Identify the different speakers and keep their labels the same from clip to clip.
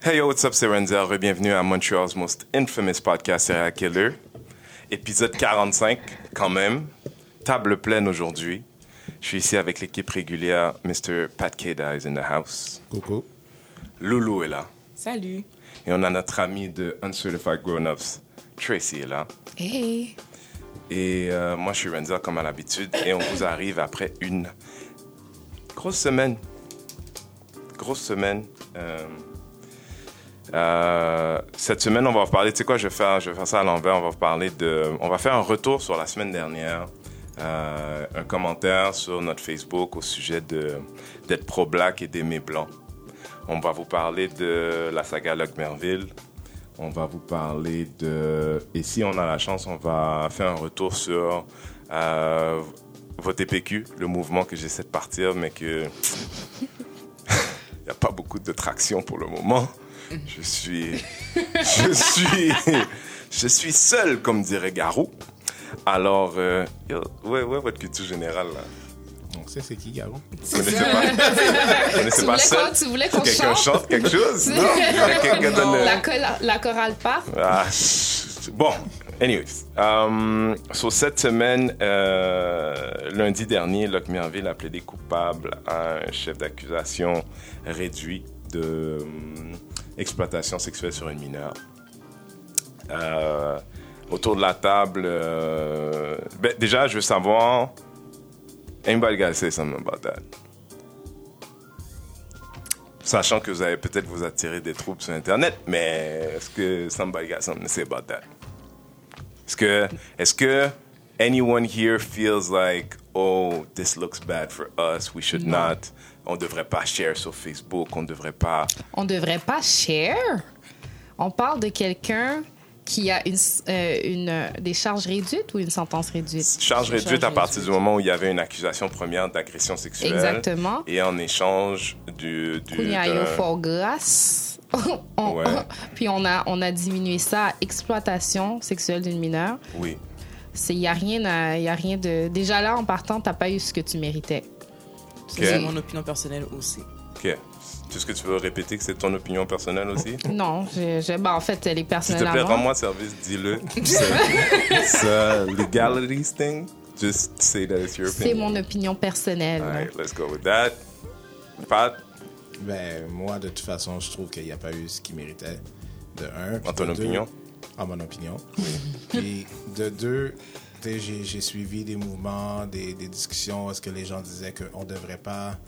Speaker 1: Hey yo, what's up, c'est Renzel. Bienvenue à Montreal's most infamous podcast Serial Killer. Épisode 45, quand même. Table pleine aujourd'hui. Je suis ici avec l'équipe régulière. Mr. Pat Keda is in the house.
Speaker 2: Coucou.
Speaker 1: Loulou est là.
Speaker 3: Salut.
Speaker 1: Et on a notre ami de Uncertified Grown-Ups, Tracy est là.
Speaker 3: Hey.
Speaker 1: Et euh, moi, je suis Renzel comme à l'habitude. Et on vous arrive après une grosse semaine. Grosse semaine. Euh, euh, cette semaine, on va vous parler. Tu sais quoi, je vais faire, ça à l'envers. On va vous parler de. On va faire un retour sur la semaine dernière. Euh, un commentaire sur notre Facebook au sujet d'être pro-black et d'aimer blanc. On va vous parler de la saga Luck Merville. On va vous parler de. Et si on a la chance, on va faire un retour sur euh, votre EPQ, le mouvement que j'essaie de partir, mais que. Il n'y a pas beaucoup de traction pour le moment. Je suis. Je suis. Je suis seul, comme dirait Garou. Alors, euh, yo, ouais, ouais, votre culture générale, là.
Speaker 2: Donc, ça, c'est qui, Garo?
Speaker 1: Vous connaissez pas, vous connaissez
Speaker 3: Tu
Speaker 1: pas
Speaker 3: voulais
Speaker 1: seul?
Speaker 3: quoi? Tu voulais qu'on
Speaker 1: Quelqu'un
Speaker 3: chante?
Speaker 1: chante quelque chose? Non? Quelqu'un donne le-
Speaker 3: La, chorale part.
Speaker 1: Ah, chut. bon, anyways. Um, so, cette semaine, euh, lundi dernier, Locke Merville a plaidé coupable à un chef d'accusation réduit de hum, exploitation sexuelle sur une mineure. Euh, autour de la table, euh, ben, déjà, je veux savoir, anybody gotta say something about that? Sachant que vous allez peut-être vous attirer des troubles sur Internet, mais est-ce que somebody got something to say about that? Est-ce que, est-ce que anyone here feels like, oh, this looks bad for us, we should not, on devrait pas share sur Facebook, on devrait pas.
Speaker 3: On devrait pas share? On parle de quelqu'un qui a une, euh, une, euh, des charges réduites ou une sentence réduite?
Speaker 1: Charge réduite à partir du moment où il y avait une accusation première d'agression sexuelle.
Speaker 3: Exactement.
Speaker 1: Et en échange du. du.
Speaker 3: On-
Speaker 1: Ouais.
Speaker 3: Puis on a, on a diminué ça à exploitation sexuelle d'une mineure.
Speaker 1: Oui.
Speaker 3: Il n'y a, rien à- y a rien de. Déjà là, en partant, tu pas eu ce que tu méritais.
Speaker 4: C'est mon opinion personnelle aussi.
Speaker 1: Ok. Est-ce que tu veux répéter que c'est ton opinion personnelle aussi?
Speaker 3: Non, je, je- ben, en fait, elle est
Speaker 1: S'il te
Speaker 3: personnelle
Speaker 1: plaît, rends-moi service, dis-le. C'est legalities thing? Just say that it's your
Speaker 3: C'est
Speaker 1: opinion.
Speaker 3: mon opinion personnelle.
Speaker 1: All right, let's go with that. Pat,
Speaker 2: Ben, moi, de toute façon, je trouve qu'il n'y a pas eu ce qu'il méritait. De un.
Speaker 1: En ton
Speaker 2: de deux-
Speaker 1: opinion?
Speaker 2: En mon opinion. Puis, de deux, j'ai suivi des mouvements, des, des discussions où est-ce que les gens disaient qu'on ne devrait pas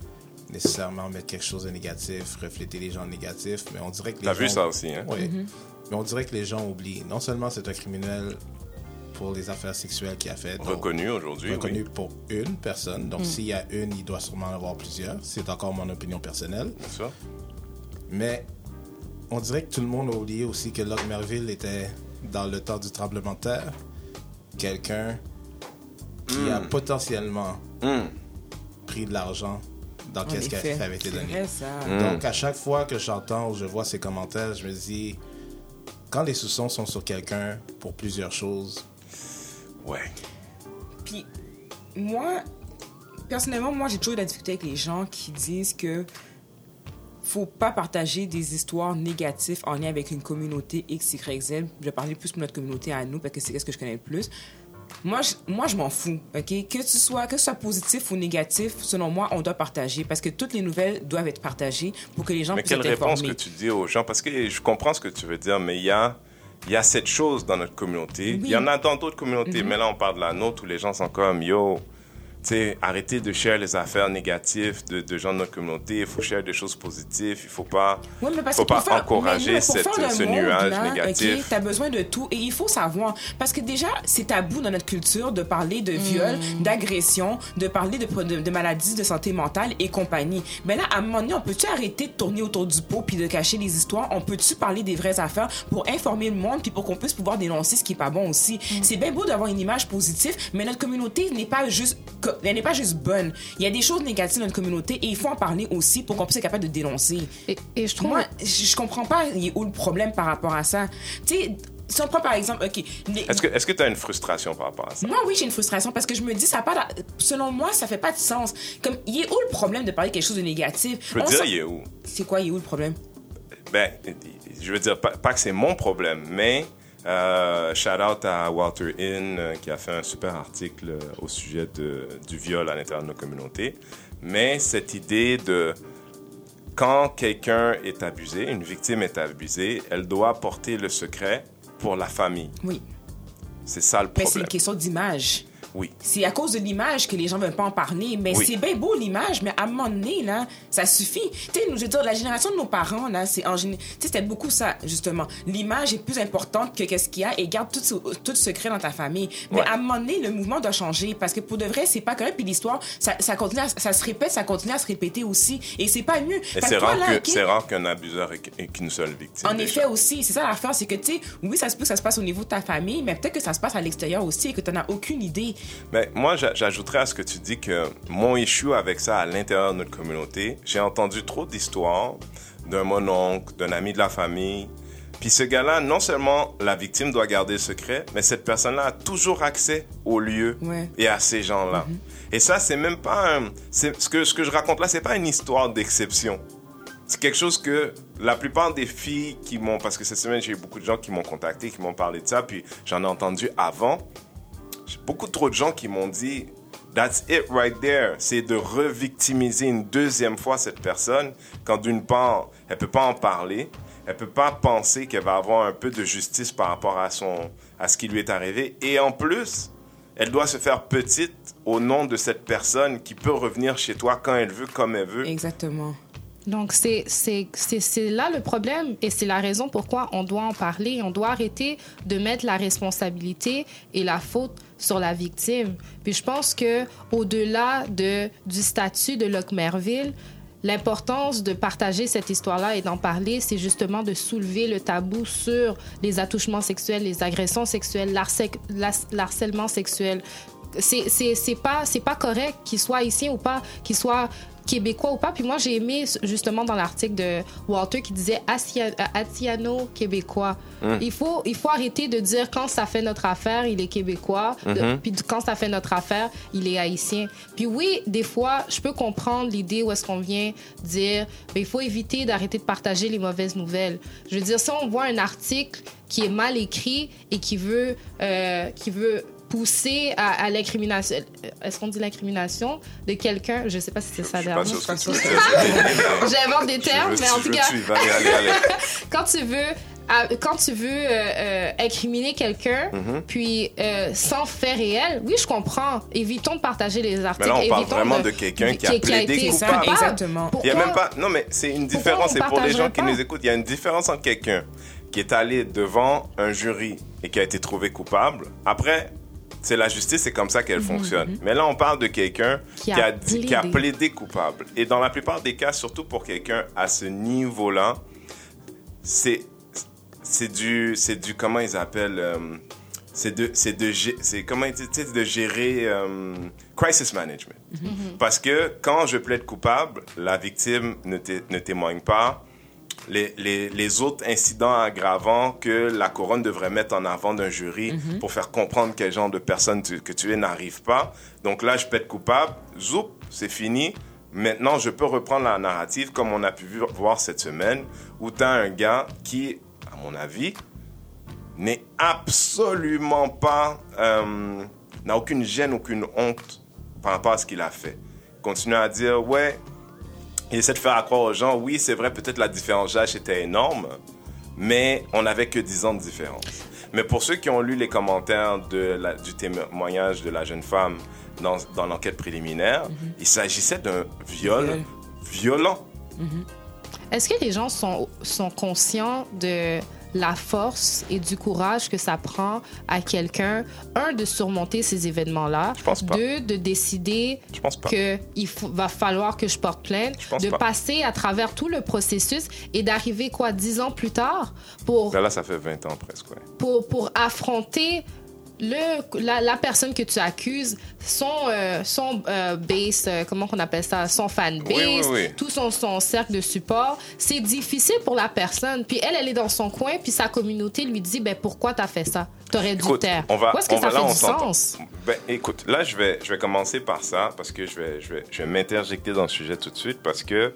Speaker 2: nécessairement mettre quelque chose de négatif, refléter les gens négatifs, mais on dirait que les
Speaker 1: t'as
Speaker 2: gens...
Speaker 1: vu ça aussi, hein?
Speaker 2: Oui. Mais on dirait que les gens oublient. Non seulement c'est un criminel pour les affaires sexuelles qu'il a fait. donc-
Speaker 1: Reconnu aujourd'hui,
Speaker 2: reconnu
Speaker 1: oui.
Speaker 2: pour une personne.
Speaker 3: Mm.
Speaker 2: Donc, s'il y a une, il doit sûrement en avoir plusieurs. C'est encore mon opinion personnelle.
Speaker 1: Bien sûr.
Speaker 2: Mais on dirait que tout le monde a oublié aussi que Locke Merville était, dans le temps du tremblement de terre, quelqu'un qui a potentiellement
Speaker 1: Hmm.
Speaker 2: pris de l'argent dans qu'est-ce qui avait été donné.
Speaker 4: vrai, ça.
Speaker 1: Hmm.
Speaker 2: Donc, à chaque fois que j'entends ou je vois ces commentaires, je me dis, quand les soupçons sont sur quelqu'un pour plusieurs choses,
Speaker 1: Ouais.
Speaker 4: Puis, moi, personnellement, moi, j'ai toujours eu la difficulté avec les gens qui disent que faut pas partager des histoires négatives en lien avec une communauté X, Y, Z. Je vais parler plus pour notre communauté à nous parce que c'est ce que je connais le plus. Moi, je, moi, je m'en fous, OK? Que tu sois, que ce soit positif ou négatif, selon moi, on doit partager parce que toutes les nouvelles doivent être partagées pour que les gens
Speaker 1: Mais
Speaker 4: puissent
Speaker 1: quelle
Speaker 4: être
Speaker 1: réponse que
Speaker 4: informés.
Speaker 1: tu dis aux gens? Parce que je comprends ce que tu veux dire, mais il y a, il y a cette chose dans notre communauté. Il y en a dans d'autres communautés, mais là, on parle de la nôtre où les gens sont comme, yo, sais, arrêtez de share les affaires négatives de, de gens de notre communauté. Il faut share des choses positives. Il faut pas,
Speaker 4: Ouais, mais parce
Speaker 1: faut pas
Speaker 4: faire-
Speaker 1: encourager
Speaker 4: mais
Speaker 1: cette- ce
Speaker 4: monde,
Speaker 1: nuage
Speaker 4: là,
Speaker 1: négatif.
Speaker 4: ok, T'as besoin de tout et il faut savoir parce que déjà c'est tabou dans notre culture de parler de viol,
Speaker 3: Mm.
Speaker 4: d'agression, de parler de, pro- de, de maladies de santé mentale et compagnie. Mais là, à un moment donné, on peut-tu arrêter de tourner autour du pot puis de cacher les histoires? On peut-tu parler des vraies affaires pour informer le monde puis pour qu'on puisse pouvoir dénoncer ce qui est pas bon aussi?
Speaker 3: Mm.
Speaker 4: C'est bien beau d'avoir une image positive, mais notre communauté n'est pas juste elle n'est pas juste bonne. Il y a des choses négatives dans notre communauté et il faut en parler aussi pour qu'on puisse être capable de dénoncer.
Speaker 3: Et, et je trouve.
Speaker 4: Moi, je je comprends pas il est où le problème par rapport à ça. Tu sais, si on prend par exemple, OK. les-
Speaker 1: Est-ce que tu as une frustration par rapport à ça?
Speaker 4: Moi, oui, j'ai une frustration parce que je me dis, ça pas. Selon moi, ça fait pas de sens. Comme, il est où le problème de parler quelque chose de négatif?
Speaker 1: Je
Speaker 4: On
Speaker 1: te dire, il est où?
Speaker 4: C'est quoi, il est où le problème?
Speaker 1: ben, je veux dire, pas, pas que c'est mon problème, mais euh, shout out à Walter Inn euh, qui a fait un super article euh, au sujet de, du viol à l'intérieur de nos communautés. Mais cette idée de quand quelqu'un est abusé, une victime est abusée, elle doit porter le secret pour la famille.
Speaker 4: Oui.
Speaker 1: C'est ça le
Speaker 4: Mais c'est
Speaker 1: problème.
Speaker 4: une question d'image.
Speaker 1: Oui.
Speaker 4: C'est à cause de l'image que les gens veulent pas en parler. Mais
Speaker 1: Oui.
Speaker 4: c'est bien beau l'image, mais à un moment donné, là, ça suffit. Tu sais, nous, je veux dire, la génération de nos parents, là, c'est en géné- Tu sais, c'était beaucoup ça, justement. L'image est plus importante que qu'est-ce qu'il y a et garde tout, tout secret dans ta famille. Mais
Speaker 1: Ouais.
Speaker 4: à un moment donné, le mouvement doit changer parce que pour de vrai, c'est pas correct. Puis l'histoire, ça, ça continue, à- ça se répète, ça continue à se répéter aussi. Et c'est pas mieux.
Speaker 1: Et c'est rare,
Speaker 4: là,
Speaker 1: que,
Speaker 4: ok,
Speaker 1: c'est rare qu'un abuseur ait qu'une seule victime.
Speaker 4: en effet aussi, c'est ça l'affaire, c'est que tu sais, oui, ça se peut que ça se passe au niveau de ta famille, mais peut-être que ça se passe à l'extérieur aussi et que tu n'en as aucune idée.
Speaker 1: Mais moi, j'a- j'ajouterais à ce que tu dis que mon issue avec ça à l'intérieur de notre communauté, j'ai entendu trop d'histoires d'un mononcle, d'un ami de la famille. Puis ce gars-là, non seulement la victime doit garder le secret, mais cette personne-là a toujours accès au lieu
Speaker 4: Ouais.
Speaker 1: et à ces gens-là. Et ça, c'est même pas un... Ce que, ce que je raconte là, c'est pas une histoire d'exception. C'est quelque chose que la plupart des filles qui m'ont... Parce que cette semaine, j'ai eu beaucoup de gens qui m'ont contacté, qui m'ont parlé de ça, puis j'en ai entendu avant. Beaucoup trop de gens qui m'ont dit That's it right there. C'est de revictimiser une deuxième fois cette personne quand d'une part, elle peut pas en parler, elle peut pas penser qu'elle va avoir un peu de justice par rapport à son à ce qui lui est arrivé et en plus, elle doit se faire petite au nom de cette personne qui peut revenir chez toi quand elle veut, comme elle veut.
Speaker 4: Exactement.
Speaker 3: Donc, c'est là le problème et c'est la raison pourquoi on doit en parler. On doit arrêter de mettre la responsabilité et la faute sur la victime. Puis je pense que au delà de, du statut de Locke Merville, l'importance de partager cette histoire-là et d'en parler, c'est justement de soulever le tabou sur les attouchements sexuels, les agressions sexuelles, l'harcè- l'har- l'harcèlement sexuel. C'est pas, pas correct qu'il soit haïtien ou pas, qu'il soit québécois ou pas. Puis moi, j'ai aimé justement dans l'article de Walter qui disait Asia- Atiano québécois. Il, faut, il faut arrêter de dire quand ça fait notre affaire, il est québécois. De- Puis quand ça fait notre affaire, il est haïtien. Puis oui, des fois, je peux comprendre l'idée où est-ce qu'on vient dire ben, il faut éviter d'arrêter de partager les mauvaises nouvelles. Je veux dire, si on voit un article qui est mal écrit et qui veut, euh, qui veut pousser à, à l'incrimination. Est-ce qu'on dit l'incrimination de quelqu'un? Je sais pas si c'est ça
Speaker 1: c'est-
Speaker 3: J'invente des termes, mais en tout cas, quand tu veux quand tu veux euh, euh, incriminer quelqu'un,
Speaker 1: Mhm.
Speaker 3: puis euh, sans fait réel, oui, je comprends. Évitons de partager les articles.
Speaker 1: là, on parle vraiment de quelqu'un qui a plaidé
Speaker 3: été
Speaker 1: coupable.
Speaker 4: Exactement.
Speaker 1: Il y a même pas. Non, mais c'est une différence. C'est pour les gens qui nous écoutent. Il y a une différence entre quelqu'un qui est allé devant un jury et qui a été trouvé coupable. Après, c'est la justice, c'est comme ça qu'elle fonctionne. Mais là, on parle de quelqu'un
Speaker 3: Mhm, Qui
Speaker 1: qui,
Speaker 3: a
Speaker 1: dit- qui a
Speaker 3: plaidé.
Speaker 1: coupable. Et dans la plupart des cas, surtout pour quelqu'un à ce niveau-là, c'est c'est du c'est du comment ils appellent euh, c'est de c'est de c'est comment ils de gérer euh, crisis management parce que quand je plaide coupable la victime ne, té- ne témoigne pas les, les, les autres incidents aggravants que la couronne devrait mettre en avant d'un jury pour faire comprendre quel genre de personne tu- que tu es n'arrive pas. Donc là, je plaide coupable, zoup, c'est fini. Maintenant, je peux reprendre la narrative comme on a pu voir cette semaine, où tu as un gars qui, à mon avis, n'est absolument pas, euh, n'a aucune gêne, aucune honte par rapport à ce qu'il a fait. Continue à dire, ouais, il essaie de faire croire aux gens, oui, c'est vrai, peut-être la différence d'âge était énorme, mais on n'avait que 10 ans de différence. Mais pour ceux qui ont lu les commentaires de la- du témoignage de la jeune femme dans, dans l'enquête préliminaire, il s'agissait d'un viol
Speaker 4: Viol.
Speaker 1: violent.
Speaker 3: Est-ce que les gens sont, sont conscients de la force et du courage que ça prend à quelqu'un, un, de surmonter ces événements-là, deux, de décider qu'il va falloir que je porte plainte,
Speaker 1: Je
Speaker 3: de
Speaker 1: pas.
Speaker 3: passer à travers tout le processus et d'arriver, quoi, dix ans plus tard pour,
Speaker 1: Ben là, ça fait 20 ans presque. ouais.
Speaker 3: pour, pour affronter le, la, la personne que tu accuses, son, euh, son euh, base, euh, comment qu'on appelle ça, son fan base,
Speaker 1: Oui, oui, oui.
Speaker 3: tout son, son cercle de support, c'est difficile pour la personne. Puis elle, elle est dans son coin, puis sa communauté lui dit, ben pourquoi t'as fait ça? T'aurais dû taire.
Speaker 1: on va,
Speaker 3: Où est-ce que
Speaker 1: on
Speaker 3: ça
Speaker 1: va-
Speaker 3: fait du sens?
Speaker 1: Ben, écoute, là, je vais, je vais commencer par ça parce que je vais, je vais, je vais m'interjecter dans le sujet tout de suite parce que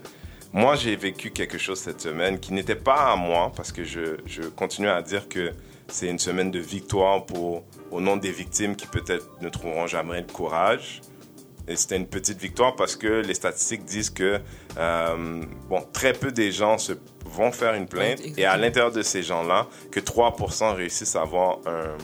Speaker 1: moi, j'ai vécu quelque chose cette semaine qui n'était pas à moi, parce que je, je continue à dire que c'est une semaine de victoire pour, au nom des victimes qui peut-être ne trouveront jamais le courage. Et c'était une petite victoire parce que les statistiques disent que euh, bon, très peu des gens se, vont faire une plainte et à l'intérieur de ces gens-là, que 3% réussissent à avoir un,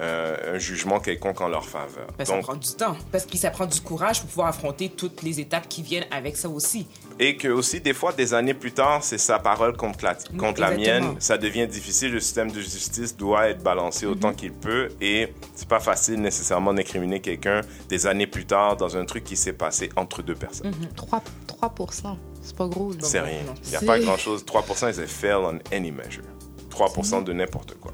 Speaker 1: un- un jugement quelconque en leur faveur.
Speaker 4: Ben, ça
Speaker 1: Donc,
Speaker 4: prend du temps. Parce que ça prend du courage pour pouvoir affronter toutes les étapes qui viennent avec ça aussi.
Speaker 1: et que aussi, des fois, des années plus tard, c'est sa parole contre la, contre la mienne. Ça devient difficile. Le système de justice doit être balancé autant qu'il peut. Et c'est pas facile nécessairement d'incriminer quelqu'un des années plus tard dans un truc qui s'est passé entre deux personnes.
Speaker 3: 3, 3%. C'est pas gros.
Speaker 1: C'est rien. Il n'y a pas grand-chose. 3% is a fail on any measure. 3% de n'importe quoi.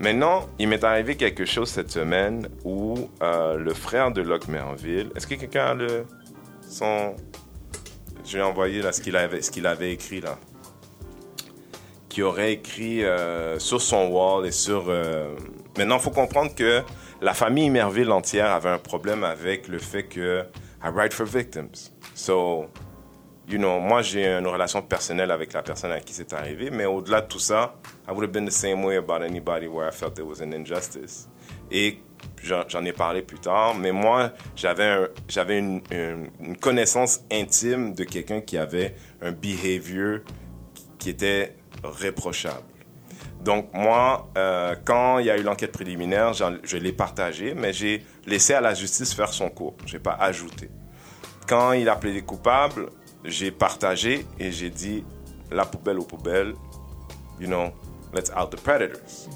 Speaker 1: Maintenant, il m'est arrivé quelque chose cette semaine où euh, le frère de Locke Merville, est-ce que quelqu'un a le son Je vais envoyer là ce qu'il avait, ce avait écrit là, qui aurait écrit euh, sur son wall et sur. euh, Maintenant, faut comprendre que la famille Merville entière avait un problème avec le fait que I write for victims. So, you know, moi j'ai une relation personnelle avec la personne à qui c'est arrivé, mais au-delà de tout ça, I would have been the same way about anybody where I felt there was an injustice. Et j'en ai parlé plus tard, mais moi j'avais un- j'avais une, connaissance intime de quelqu'un qui avait un behavior qui était réprochable. Donc moi, euh, quand il y a eu l'enquête préliminaire, je l'ai partagé, mais j'ai laissé à la justice faire son cours. Je n'ai pas ajouté. Quand il a plaidé coupable, j'ai partagé et j'ai dit la poubelle aux poubelles, you know, let's out the predators.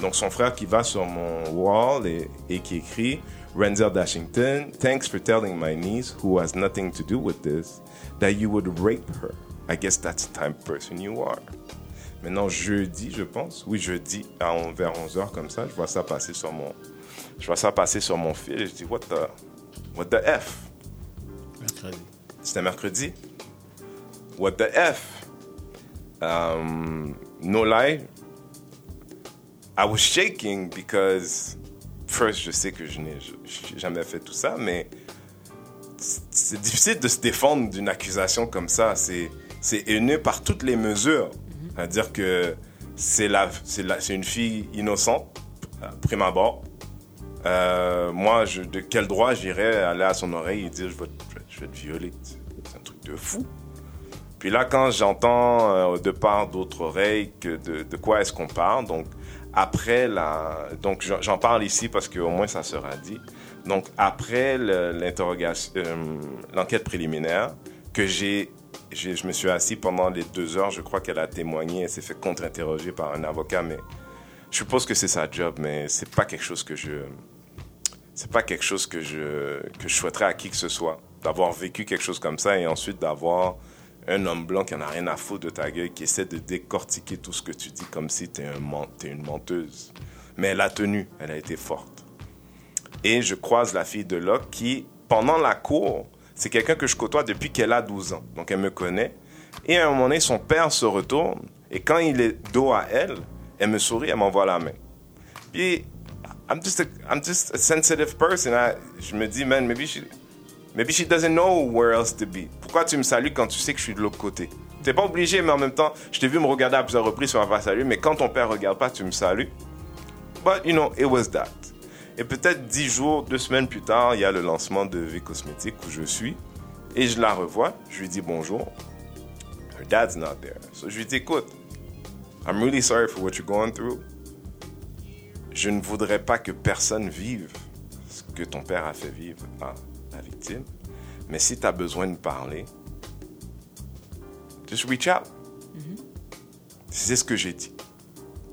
Speaker 1: Donc son frère qui va sur mon wall et, et qui écrit Renzel Dashington, thanks for telling my niece, who has nothing to do with this, that you would rape her. I guess that's the type of person you are. Maintenant, jeudi, je pense. Oui, jeudi, à vers 11h, comme ça, je vois ça passer sur mon, je vois ça passer sur mon fil et je dis, what the, what the F?
Speaker 2: Mercredi.
Speaker 1: C'était mercredi. What the F? Um, no lie. I was shaking because, first, je sais que je n'ai jamais fait tout ça, mais c'est- difficile de se défendre d'une accusation comme ça. C'est c'est haineux par toutes les mesures. C'est-à-dire que c'est la, c'est une fille innocente, prime abord. Euh, moi, je- de quel droit j'irais aller à son oreille et dire je vais, te- je vais- je vais te violer? C'est un truc de fou. Puis là, quand j'entends euh, de part d'autres oreilles de, quoi est-ce qu'on parle, donc après la, donc j'en parle ici parce qu'au moins ça sera dit. Donc après euh, l'enquête préliminaire, que j'ai- je me suis assis pendant les deux heures, je crois qu'elle a témoigné, elle s'est fait contre-interroger par un avocat, mais je suppose que c'est sa job, mais c'est pas quelque chose que je, c'est pas quelque chose que je, que je souhaiterais à qui que ce soit. D'avoir vécu quelque chose comme ça et ensuite d'avoir un homme blanc qui en a rien à foutre de ta gueule, qui essaie de décortiquer tout ce que tu dis comme si tu es une menteuse. Mais elle a tenu, elle a été forte. Et je croise la fille de Locke qui, pendant la cour, c'est quelqu'un que je côtoie depuis qu'elle a 12 ans. Donc elle me connaît. Et à un moment donné, son père se retourne. Et quand il est dos à elle, elle me sourit, elle m'envoie la main. Puis, I'm just a, I'm sensitive person. Je me dis, man, maybe she, maybe she doesn't know where else to be. Pourquoi tu me salues quand tu sais que je suis de l'autre côté? T'es pas obligé, mais en même temps, je t'ai vu me regarder à plusieurs reprises sur pas saluer, mais quand ton père regarde pas, tu me salues. But, you know, it was that. Et peut-être dix jours, deux semaines plus tard, il y a le lancement de V Cosmétique où je suis. Et je la revois. Je lui dis bonjour. Her dad's not there. So je lui dis, écoute, I'm really sorry for what you're going through. Je ne voudrais pas que personne vive ce que ton père a fait vivre à la victime. Mais si tu as besoin de parler, just reach out. C'est ce que j'ai dit.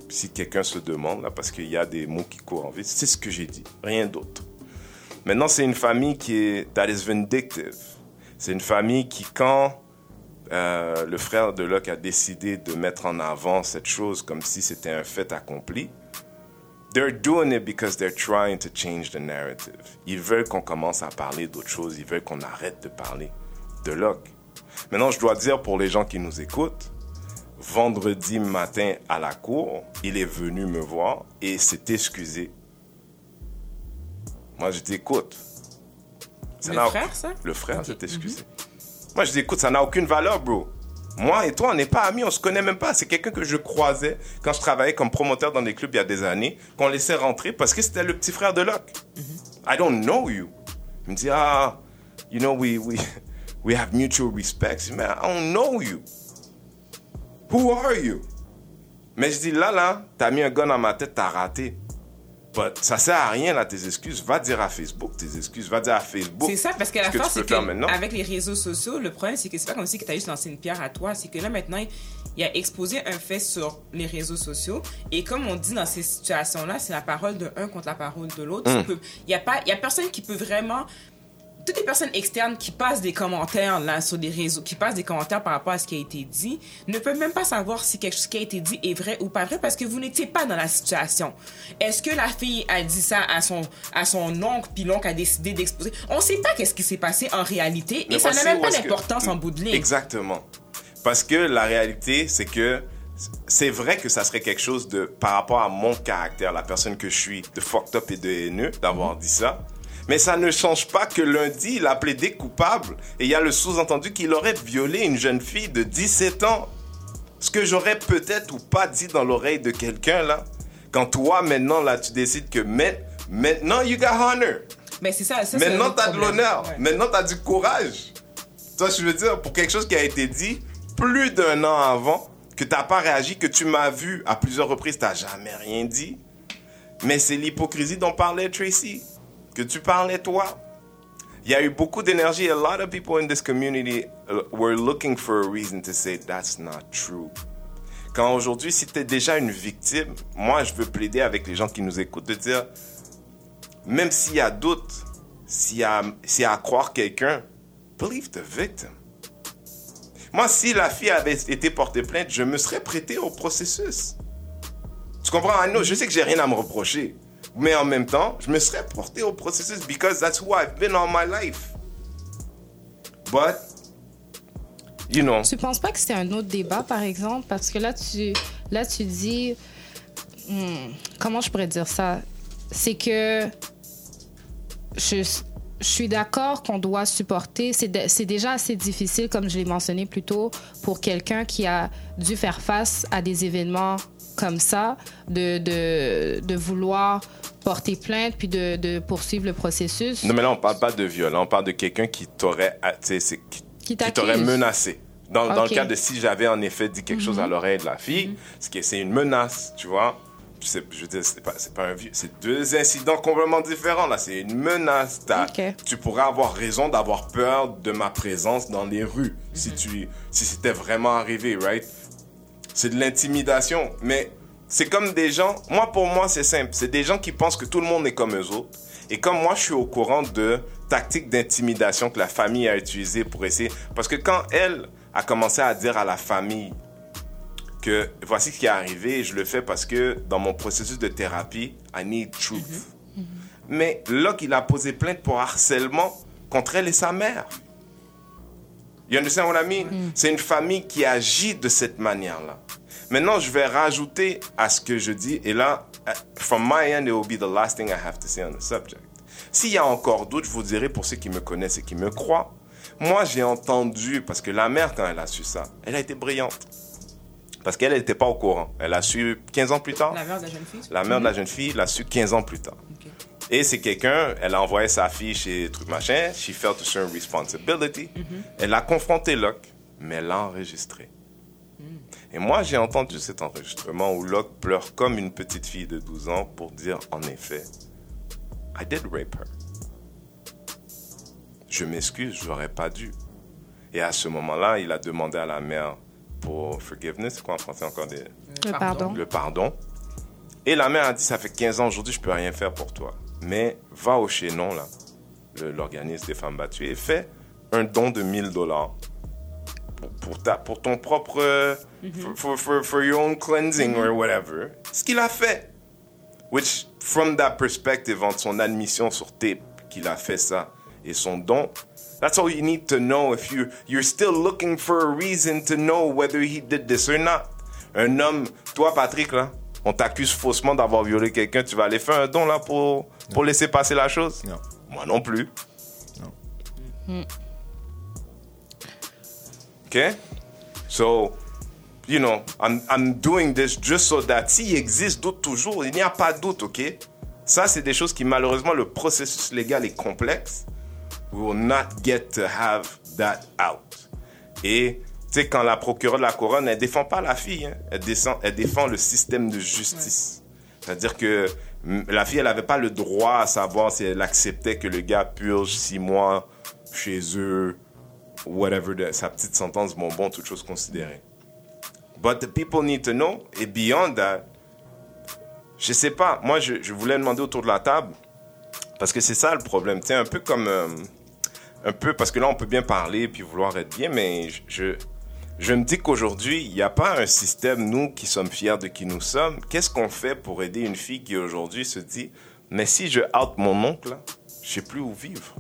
Speaker 1: Si quelqu'un se demande, là, parce qu'il y a des mots qui courent en vite, c'est ce que j'ai dit, rien d'autre. Maintenant, c'est une famille qui est that is vindictive. C'est une famille qui, quand euh, le frère de Locke a décidé de mettre en avant cette chose comme si c'était un fait accompli, they're doing it because they're trying to change the narrative. Ils veulent qu'on commence à parler d'autre chose. Ils veulent qu'on arrête de parler de Locke. Maintenant, je dois dire pour les gens qui nous écoutent, vendredi matin à la cour, il est venu me voir et s'est excusé. Moi, je dis, écoute. ça
Speaker 4: Le frère, ça?
Speaker 1: Le frère s'est excusé. Moi, je dis, écoute, ça n'a aucune valeur, bro. Moi et toi, on n'est pas amis, on se connaît même pas. C'est quelqu'un que je croisais quand je travaillais comme promoteur dans des clubs il y a des années, qu'on laissait rentrer parce que c'était le petit frère de Locke. I don't know you. Il me dit, ah, you know, we, we, we have mutual respect. Man, I don't know you. Who are you? Mais je dis, là, là, t'as mis un gun dans ma tête, t'as raté. But ça sert à rien, là, tes excuses. Va dire à Facebook tes excuses. Va dire à Facebook.
Speaker 4: C'est ça, parce que la
Speaker 1: ce que
Speaker 4: fin,
Speaker 1: tu
Speaker 4: c'est
Speaker 1: faire maintenant.
Speaker 4: qu'avec les réseaux sociaux, le problème, c'est que c'est pas comme si tu as juste lancé une pierre à toi. C'est que là, maintenant, il a exposé un fait sur les réseaux sociaux. Et comme on dit dans ces situations-là, c'est la parole de un contre la parole de l'autre.
Speaker 1: Hmm.
Speaker 4: Il y a pas, il y a personne qui peut vraiment toutes les personnes externes qui passent des commentaires là sur les réseaux, qui passent des commentaires par rapport à ce qui a été dit, ne peuvent même pas savoir si quelque chose qui a été dit est vrai ou pas vrai parce que vous n'étiez pas dans la situation. Est-ce que la fille a dit ça à son à son oncle puis l'oncle a décidé d'exposer? On ne sait pas qu'est-ce qui s'est passé en réalité
Speaker 1: Mais
Speaker 4: et ça n'a même pas
Speaker 1: que-
Speaker 4: d'importance en bout de ligne.
Speaker 1: Exactement. Parce que la réalité, c'est que c'est vrai que ça serait quelque chose de, par rapport à mon caractère, la personne que je suis, de fucked up et de haineux, d'avoir dit ça. Mais ça ne change pas que lundi, il a plaidé coupable et il y a le sous-entendu qu'il aurait violé une jeune fille de 17 ans. Ce que j'aurais peut-être ou pas dit dans l'oreille de quelqu'un là, quand toi maintenant là tu décides que ma- maintenant you got honor.
Speaker 4: Mais c'est ça, ça
Speaker 1: Maintenant, t'as de l'honneur.
Speaker 4: Ouais.
Speaker 1: Maintenant, t'as du courage. Toi, je veux dire, pour quelque chose qui a été dit plus d'un an avant, que t'as pas réagi, que tu m'as vu à plusieurs reprises, t'as jamais rien dit. Mais c'est l'hypocrisie dont parlait Tracy. Que tu parlais toi. Il y a eu beaucoup d'énergie. A lot of people in this community uh, were looking for a reason to say that's not true. Quand aujourd'hui, si tu es déjà une victime, moi, je veux plaider avec les gens qui nous écoutent de dire, même s'il y a doute, s'il y a, s'il y a à croire quelqu'un, believe the victim. Moi, si la fille avait été portée plainte, je me serais prêté au processus. Tu comprends? Know, je sais que j'ai rien à me reprocher. Mais en même temps, je me serais porté au processus because that's who I've been all my life. But, you know,
Speaker 3: Tu penses pas que c'est un autre débat, par exemple? Parce que là, tu, là, tu dis. hmm, comment je pourrais dire ça? C'est que. Je, je suis d'accord qu'on doit supporter. C'est déjà assez difficile, comme je l'ai mentionné plus tôt, pour quelqu'un qui a dû faire face à des événements comme ça, de, de, de vouloir porter plainte puis de, de poursuivre le processus?
Speaker 1: Non, mais là, on parle pas de viol. On parle de quelqu'un qui t'aurait, ah, qui,
Speaker 3: Qui
Speaker 1: qui
Speaker 3: t'accuse.
Speaker 1: t'aurait menacé. Dans, dans le cas de si j'avais en effet dit quelque chose à l'oreille de la fille, c'est que c'est une menace, tu vois. Je, veux dire, c'est pas, pas un viol. C'est deux incidents complètement différents, là. C'est une menace. T'as-
Speaker 3: Ok.
Speaker 1: Tu pourrais avoir raison d'avoir peur de ma présence dans les rues si tu, si c'était vraiment arrivé, right? C'est de l'intimidation. Mais c'est comme des gens, moi pour moi c'est simple, c'est des gens qui pensent que tout le monde est comme eux autres. Et comme moi je suis au courant de tactiques d'intimidation que la famille a utilisées pour essayer, parce que quand elle a commencé à dire à la famille que voici ce qui est arrivé, je le fais parce que dans mon processus de thérapie, I need truth. Mais Locke, il a posé plainte pour harcèlement contre elle et sa mère. You understand what I mean? C'est une famille qui agit de cette manière-là. Maintenant, je vais rajouter à ce que je dis, et là, uh, from my end, it will be the last thing I have to say on the subject. S'il y a encore d'autres, je vous dirai pour ceux qui me connaissent et qui me croient, moi, j'ai entendu, parce que la mère, quand elle a su ça, elle a été brillante. Parce qu'elle n'était pas au courant. Elle a su 15 ans plus tard.
Speaker 4: La mère de la jeune fille
Speaker 1: La mère de la jeune fille l'a su 15 ans plus tard. Et c'est quelqu'un, elle a envoyé sa fille chez truc machin, she felt a certain responsibility. Elle a confronté Locke, mais elle l'a enregistré. Et moi, j'ai entendu cet enregistrement où Locke pleure comme une petite fille de 12 ans pour dire, en effet, I did rape her. Je m'excuse, j'aurais pas dû. Et à ce moment-là, il a demandé à la mère pour forgiveness, c'est quoi en français encore des
Speaker 3: Le pardon.
Speaker 1: le pardon. Et la mère a dit, ça fait 15 ans aujourd'hui, je peux rien faire pour toi. Mais va au Chénon, là, l'organisme des femmes battues, et fais un don de 1000 dollars pour, pour, ta- pour ton propre... for, for, for- for your own cleansing or whatever. Ce qu'il a fait. Which, from that perspective, entre son admission sur tape qu'il a fait ça et son don, that's all you need to know if you, you're still looking for a reason to know whether he did this or not. Un homme, toi Patrick, là, on t'accuse faussement d'avoir violé quelqu'un, tu vas aller faire un don là pour, pour laisser passer la chose?
Speaker 2: Non.
Speaker 1: Moi non plus. OK? So, you know, I'm, I'm doing this just so that s'il existe doute toujours, il n'y a pas de doute, OK? Ça, c'est des choses qui, malheureusement, le processus légal est complexe. We will not get to have that out. Et, tu sais, quand la procureure de la couronne, elle défend pas la fille, hein. elle, descend, elle défend le système de justice. C'est-à-dire que mm, la fille, elle n'avait pas le droit à savoir si elle acceptait que le gars purge six mois chez eux, whatever, sa petite sentence bonbon, toutes choses considérées. But the people need to know, et beyond that, je sais pas, moi, je, je voulais demander autour de la table, parce que c'est ça le problème. Tu un peu comme. euh, un peu, parce que là, on peut bien parler puis vouloir être bien, mais je, je, me dis qu'aujourd'hui, il n'y a pas un système, nous qui sommes fiers de qui nous sommes. Qu'est-ce qu'on fait pour aider une fille qui aujourd'hui se dit, mais si je out mon oncle, je sais plus où vivre?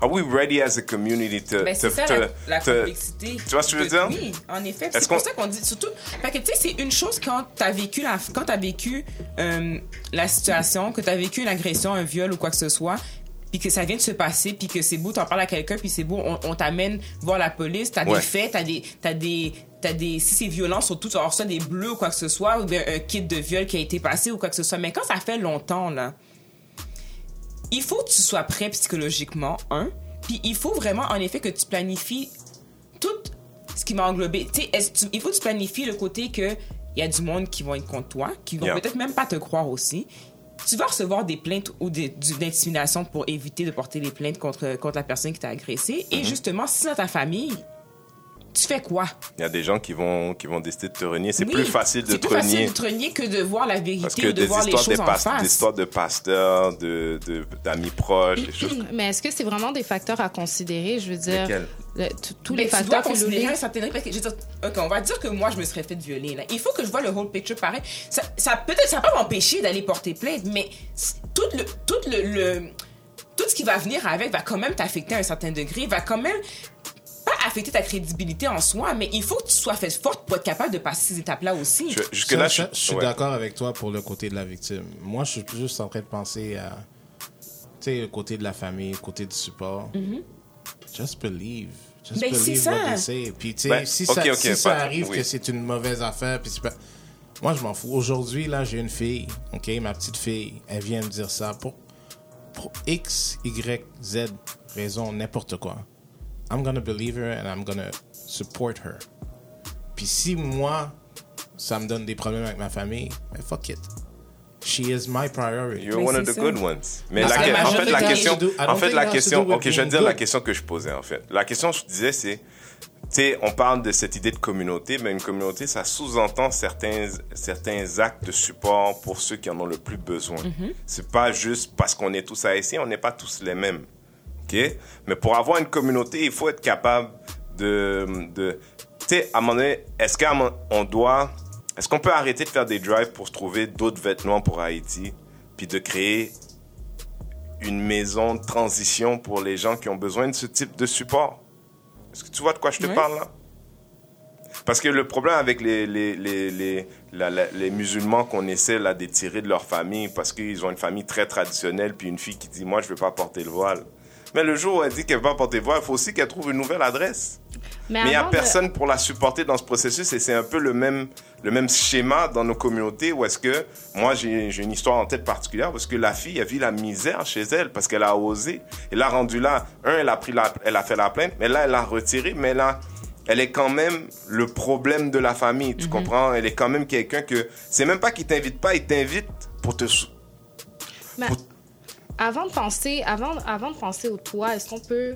Speaker 1: Are we ready as a community to.
Speaker 4: Ben,
Speaker 1: to-
Speaker 4: ça
Speaker 1: to-
Speaker 4: la, la
Speaker 1: to-
Speaker 4: complexité.
Speaker 1: Tu vois ce que je veux dire?
Speaker 4: Oui, en effet. C'est pour ça qu'on dit surtout. Fait que tu sais, c'est une chose quand t'as vécu la, quand t'as vécu euh, la situation, que t'as vécu une agression, un viol ou quoi que ce soit, puis que ça vient de se passer, puis que c'est beau, t'en parles à quelqu'un, puis c'est beau, on, on t'amène voir la police, t'as
Speaker 1: Ouais.
Speaker 4: des faits, t'as des, t'as des, t'as des, si c'est violent, surtout, tu vas ça des bleus ou quoi que ce soit, ou bien un kit de viol qui a été passé ou quoi que ce soit. Mais quand ça fait longtemps, là, il faut que tu sois prêt psychologiquement, un. Puis il faut vraiment, en effet, que tu planifies tout ce qui va englober. Tu sais, est-ce que tu- il faut que tu planifies le côté que il y a du monde qui vont être contre toi, qui vont
Speaker 1: Yeah.
Speaker 4: peut-être même pas te croire aussi. Tu vas recevoir des plaintes ou d'intimidation pour éviter de porter des plaintes contre, contre la personne qui t'a agressé. Et justement, si c'est dans ta famille, tu fais quoi?
Speaker 1: Il y a des gens qui vont, qui vont décider de te renier. C'est
Speaker 4: Oui,
Speaker 1: plus facile de
Speaker 4: c'est
Speaker 1: te
Speaker 4: plus facile
Speaker 1: renier.
Speaker 4: de te renier que de voir la
Speaker 1: Parce
Speaker 4: vérité
Speaker 1: que
Speaker 4: ou de
Speaker 1: des
Speaker 4: voir les
Speaker 1: des,
Speaker 4: choses en
Speaker 1: pas-
Speaker 4: face.
Speaker 1: des histoires de pasteurs, de, de- d'amis proches, des choses
Speaker 3: Mais est-ce que c'est vraiment des facteurs à considérer? Je veux dire,
Speaker 1: Lesquels?
Speaker 3: le- tous
Speaker 4: Mais
Speaker 3: les
Speaker 4: tu dois
Speaker 3: facteurs que
Speaker 4: considérer parce ok, on va dire que moi je me serais fait violer là. Il faut que je vois le whole picture pareil. Ça, ça peut-être ça va pas m'empêcher d'aller porter plainte, mais tout le tout le, le- tout ce qui va venir avec va quand même t'affecter à un certain degré, va quand même pas affecter ta crédibilité en soi, mais il faut que tu sois forte pour être capable de passer ces étapes là aussi.
Speaker 1: Je- Jusque-là,
Speaker 2: Ça, ça, je suis
Speaker 1: ouais.
Speaker 2: d'accord avec toi pour le côté de la victime. Moi, je suis juste en train de penser à, tu sais, le côté de la famille, le côté du support. Just believe. Just
Speaker 4: Ben, c'est
Speaker 2: believe
Speaker 4: ça.
Speaker 2: what they say. Puis, tu sais,
Speaker 1: Ben,
Speaker 2: si, ça,
Speaker 1: ok,
Speaker 2: si ça
Speaker 1: pas-
Speaker 2: arrive
Speaker 1: oui.
Speaker 2: que c'est une mauvaise affaire, puis c'est pas... Moi, je m'en fous. Aujourd'hui, là, j'ai une fille, OK? Ma petite fille, elle vient me dire ça pour, pour X, Y, Z raison, n'importe quoi. I'm gonna believe her and I'm gonna support her. Puis si moi, ça me donne des problèmes avec ma famille, ben fuck it. She is my priority.
Speaker 1: You're
Speaker 4: Mais
Speaker 1: one of the
Speaker 4: ça.
Speaker 1: good ones. Mais la,
Speaker 2: que
Speaker 1: que- en fait, la question, en fait, la question, ok, je vais dire la question que je posais, en fait. La question, je disais, c'est, tu sais, on parle de cette idée de communauté, mais une communauté, ça sous-entend certains, certains actes de support pour ceux qui en ont le plus besoin.
Speaker 2: Mm-hmm.
Speaker 1: C'est pas juste parce qu'on est tous haïtiens, on n'est pas tous les mêmes. OK? Mais pour avoir une communauté, il faut être capable de, de tu sais, à un moment donné, est-ce qu'on doit, est-ce qu'on peut arrêter de faire des drives pour se trouver d'autres vêtements pour Haïti, puis de créer une maison de transition pour les gens qui ont besoin de ce type de support? Est-ce que tu vois de quoi je te parle là? Parce que le problème avec les, les, les, les, la- la- les musulmans qu'on essaie là d'étirer de leur famille parce qu'ils ont une famille très traditionnelle, puis une fille qui dit Moi, je ne veux pas porter le voile. Mais le jour où elle dit qu'elle porter le voile, il faut aussi qu'elle trouve une nouvelle adresse. Mais il n'y a
Speaker 3: de-
Speaker 1: personne pour la supporter dans ce processus et c'est un peu le même, le même schéma dans nos communautés où est-ce que moi j'ai une histoire en tête particulière parce que la fille a vu la misère chez elle parce qu'elle a osé. Et là, rendu là, un, elle a, pris la, elle a fait la plainte, mais là, elle l'a retiré, mais là, elle est quand même le problème de la famille, tu comprends? Elle est quand même quelqu'un que. C'est même pas qu'il t'invite pas, il t'invite pour te.
Speaker 3: Mais
Speaker 1: Pour-
Speaker 3: avant de penser, avant, avant de penser au toit, est-ce qu'on peut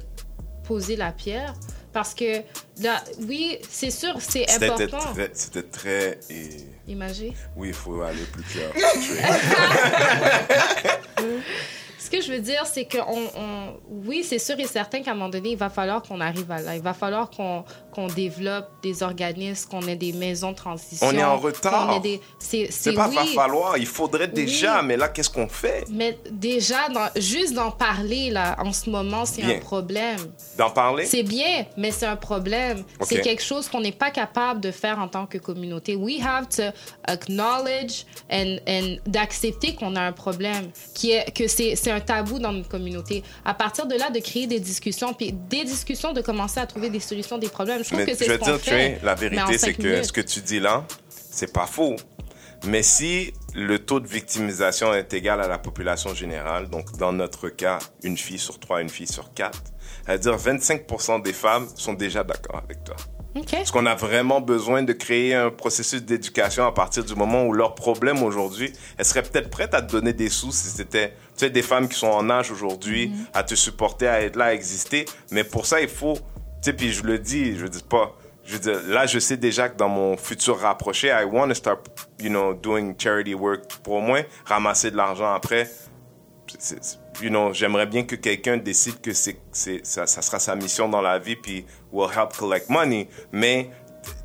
Speaker 3: poser la pierre? Parce que là, oui, c'est sûr, c'est important.
Speaker 1: C'était très et-
Speaker 3: Imagine.
Speaker 1: Oui, il faut aller plus clair.
Speaker 3: Ce que je veux dire, c'est que on, on- oui, c'est sûr et certain qu'à un moment donné, il va falloir qu'on arrive à là. Il va falloir qu'on qu'on développe des organismes, qu'on ait des maisons de transition.
Speaker 1: On est en retard.
Speaker 3: des- C'est
Speaker 1: pas
Speaker 3: oui.
Speaker 1: va falloir, il faudrait déjà, mais là, qu'est-ce qu'on fait?
Speaker 3: Mais déjà, dans- juste d'en parler, là, en ce moment, c'est un problème.
Speaker 1: D'en parler?
Speaker 3: C'est bien, mais c'est un problème. C'est quelque chose qu'on n'est pas capable de faire en tant que communauté. We have to acknowledge and, and d'accepter qu'on a un problème, qui est que c'est un tabou dans notre communauté. À partir de là, de créer des discussions, puis des discussions, de commencer à trouver des solutions des problèmes. Je trouve
Speaker 1: Mais
Speaker 3: que
Speaker 1: je
Speaker 3: c'est
Speaker 1: vais
Speaker 3: ce qu'on
Speaker 1: dire,
Speaker 3: fait.
Speaker 1: La vérité, c'est que
Speaker 3: minutes.
Speaker 1: ce que tu dis là, c'est pas faux. Mais si le taux de victimisation est égal à la population générale, donc dans notre cas, une fille sur trois, une fille sur quatre, c'est-à-dire 25% des femmes sont déjà d'accord avec toi.
Speaker 3: OK.
Speaker 1: Est-ce qu'on a vraiment besoin de créer un processus d'éducation à partir du moment où leur problème aujourd'hui, elles seraient peut-être prêtes à te donner des sous si c'était, tu sais, des femmes qui sont en âge aujourd'hui
Speaker 3: Mhm.
Speaker 1: à te supporter, à être là, à exister. Mais pour ça, il faut, sais, puis je le dis, je dis pas, je veux là, je sais déjà que dans mon futur rapproché, I want to start, you know, doing charity work pour moins ramasser de l'argent après you know, j'aimerais bien que quelqu'un décide que c'est, ça, ça sera sa mission dans la vie, puis will help collect money. Mais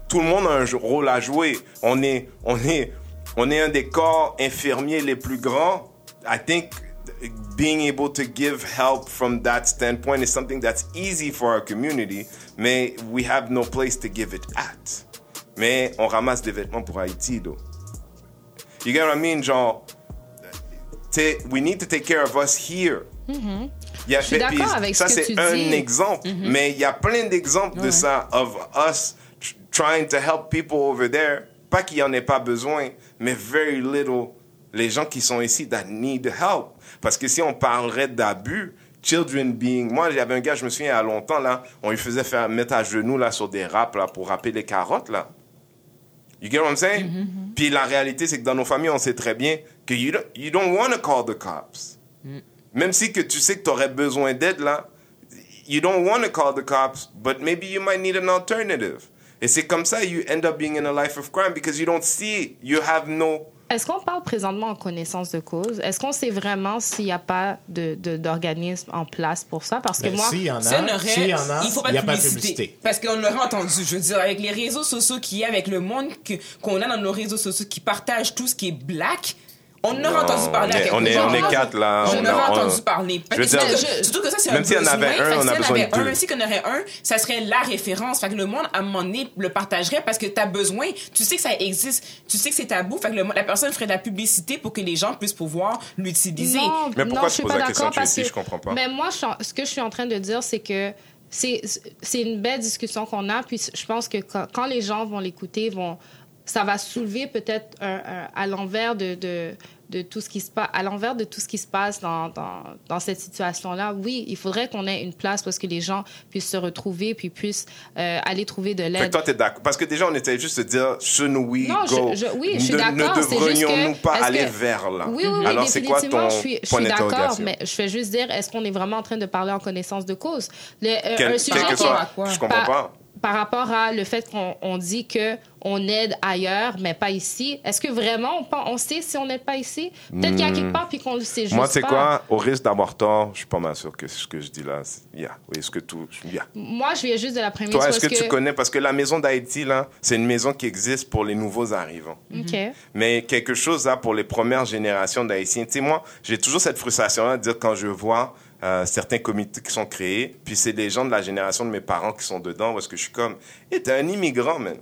Speaker 1: tout le monde a un rôle à jouer. On est, on est, on est un des corps infirmiers les plus grands. I think being able to give help from that standpoint is something that's easy for our community, mais we have no place to give it at. Mais on ramasse des vêtements pour Haïti, though. You get what I mean? Genre, we need to take care of us here. Il y a-
Speaker 3: Je suis d'accord avec
Speaker 1: ça,
Speaker 3: ce que
Speaker 1: c'est
Speaker 3: tu
Speaker 1: un
Speaker 3: dis.
Speaker 1: exemple, mais il y a plein d'exemples de ça, of us tr- trying to help people over there. Pas qu'il n'y en ait pas besoin, mais very little les gens qui sont ici that need help. Parce que si on parlerait d'abus, children being... Moi, j'avais un gars, je me souviens, il y a longtemps, là, on lui faisait faire mettre à genoux, là, sur des râpes, là, pour râper les carottes, là. You get what I'm saying? Puis la réalité, c'est que dans nos familles, on sait très bien que you don't, you don't want to call the cops. Même si que tu sais que tu aurais besoin d'aide, là, you don't want to call the cops, but maybe you might need an alternative. Et c'est comme ça, you end up being in a life of crime because you don't see it. You have no...
Speaker 3: Est-ce qu'on parle présentement en connaissance de cause? Est-ce qu'on sait vraiment s'il n'y a pas de- de- d'organisme en place pour ça? Parce que
Speaker 2: Ben,
Speaker 3: moi,
Speaker 2: s'il y en a,
Speaker 4: Si
Speaker 2: y en a,
Speaker 4: il faut pas
Speaker 2: a
Speaker 4: de
Speaker 2: pas de
Speaker 4: publicité.
Speaker 2: publicité.
Speaker 4: Parce qu'on l'aurait entendu. Je veux dire, avec les réseaux sociaux qu'il y a, avec le monde que- qu'on a dans nos réseaux sociaux qui partagent tout ce qui est black, on aurait
Speaker 1: Non,
Speaker 4: entendu parler
Speaker 1: on
Speaker 4: à
Speaker 1: est-
Speaker 4: quelque
Speaker 1: on est-
Speaker 4: chose.
Speaker 1: on est quatre, là.
Speaker 4: On, aurait
Speaker 1: on-
Speaker 4: entendu parler.
Speaker 1: Je veux dire,
Speaker 4: que- surtout que ça, c'est
Speaker 1: même
Speaker 4: un
Speaker 1: s'il y en avait un, on a
Speaker 4: s'il y en
Speaker 1: besoin de
Speaker 4: avait un,
Speaker 1: deux.
Speaker 4: Même si qu'on aurait un, ça serait la référence. Fait que le monde, à un moment donné, le partagerait parce que tu as besoin. Tu sais que ça existe. Tu sais que c'est tabou. Fait que le- la personne ferait de la publicité pour que les gens puissent pouvoir l'utiliser.
Speaker 3: Non,
Speaker 1: Mais pourquoi
Speaker 3: non,
Speaker 1: tu
Speaker 3: je suis
Speaker 1: poses
Speaker 3: pas
Speaker 1: la question,
Speaker 3: d'accord parce
Speaker 1: Tracy?
Speaker 3: que-
Speaker 1: Je comprends pas.
Speaker 3: Mais moi, en- ce que je suis en train de dire, c'est que c'est c'est une belle discussion qu'on a. Puis je pense que quand, quand les gens vont l'écouter, vont ça va soulever peut-être un- un- à l'envers de, de, de tout ce qui se passe à l'envers de tout ce qui se passe dans, dans, dans cette situation là oui il faudrait qu'on ait une place parce que les gens puissent se retrouver puis puissent euh, aller trouver de l'aide
Speaker 1: toi, t'es d'accord. Parce que déjà, on était juste de dire, shouldn't we
Speaker 3: Non, je-
Speaker 1: go?
Speaker 3: je- oui, je suis
Speaker 1: Ne-
Speaker 3: d'accord,
Speaker 1: Ne devrions-nous pas aller
Speaker 3: que-
Speaker 1: vers là?
Speaker 3: Oui, oui, oui,
Speaker 1: Alors, c'est quoi ton
Speaker 3: je suis, je
Speaker 1: point
Speaker 3: suis d'accord, mais je fais juste dire, est-ce qu'on est vraiment en train de parler en connaissance de cause? Le, euh,
Speaker 1: Quel,
Speaker 3: un sujet
Speaker 1: que soit,
Speaker 4: quoi?
Speaker 1: je comprends pas.
Speaker 3: Par rapport à le fait qu'on on dit que on aide ailleurs, mais pas ici, est-ce que vraiment on, sait si on n'aide pas ici? Peut-être qu'il y a quelque part puis qu'on le sait juste
Speaker 1: Hmm. Moi, tu sais
Speaker 3: pas.
Speaker 1: quoi? Au risque d'avoir tort, je suis pas mal sûr que ce que je dis là, c'est- yeah. Oui, est-ce que tout, yeah.
Speaker 3: Moi, je viens juste de la prémisse
Speaker 1: Toi, est-ce que, tu connais? Parce que la maison d'Haïti, là, c'est une maison qui existe pour les nouveaux arrivants.
Speaker 3: OK.
Speaker 1: Mais quelque chose là pour les premières générations d'Haïtiens. Tu sais, moi, j'ai toujours cette frustration-là de dire quand je vois euh, certains comités qui sont créés, puis c'est des gens de la génération de mes parents qui sont dedans, parce que je suis comme, hey, t'es un immigrant, man.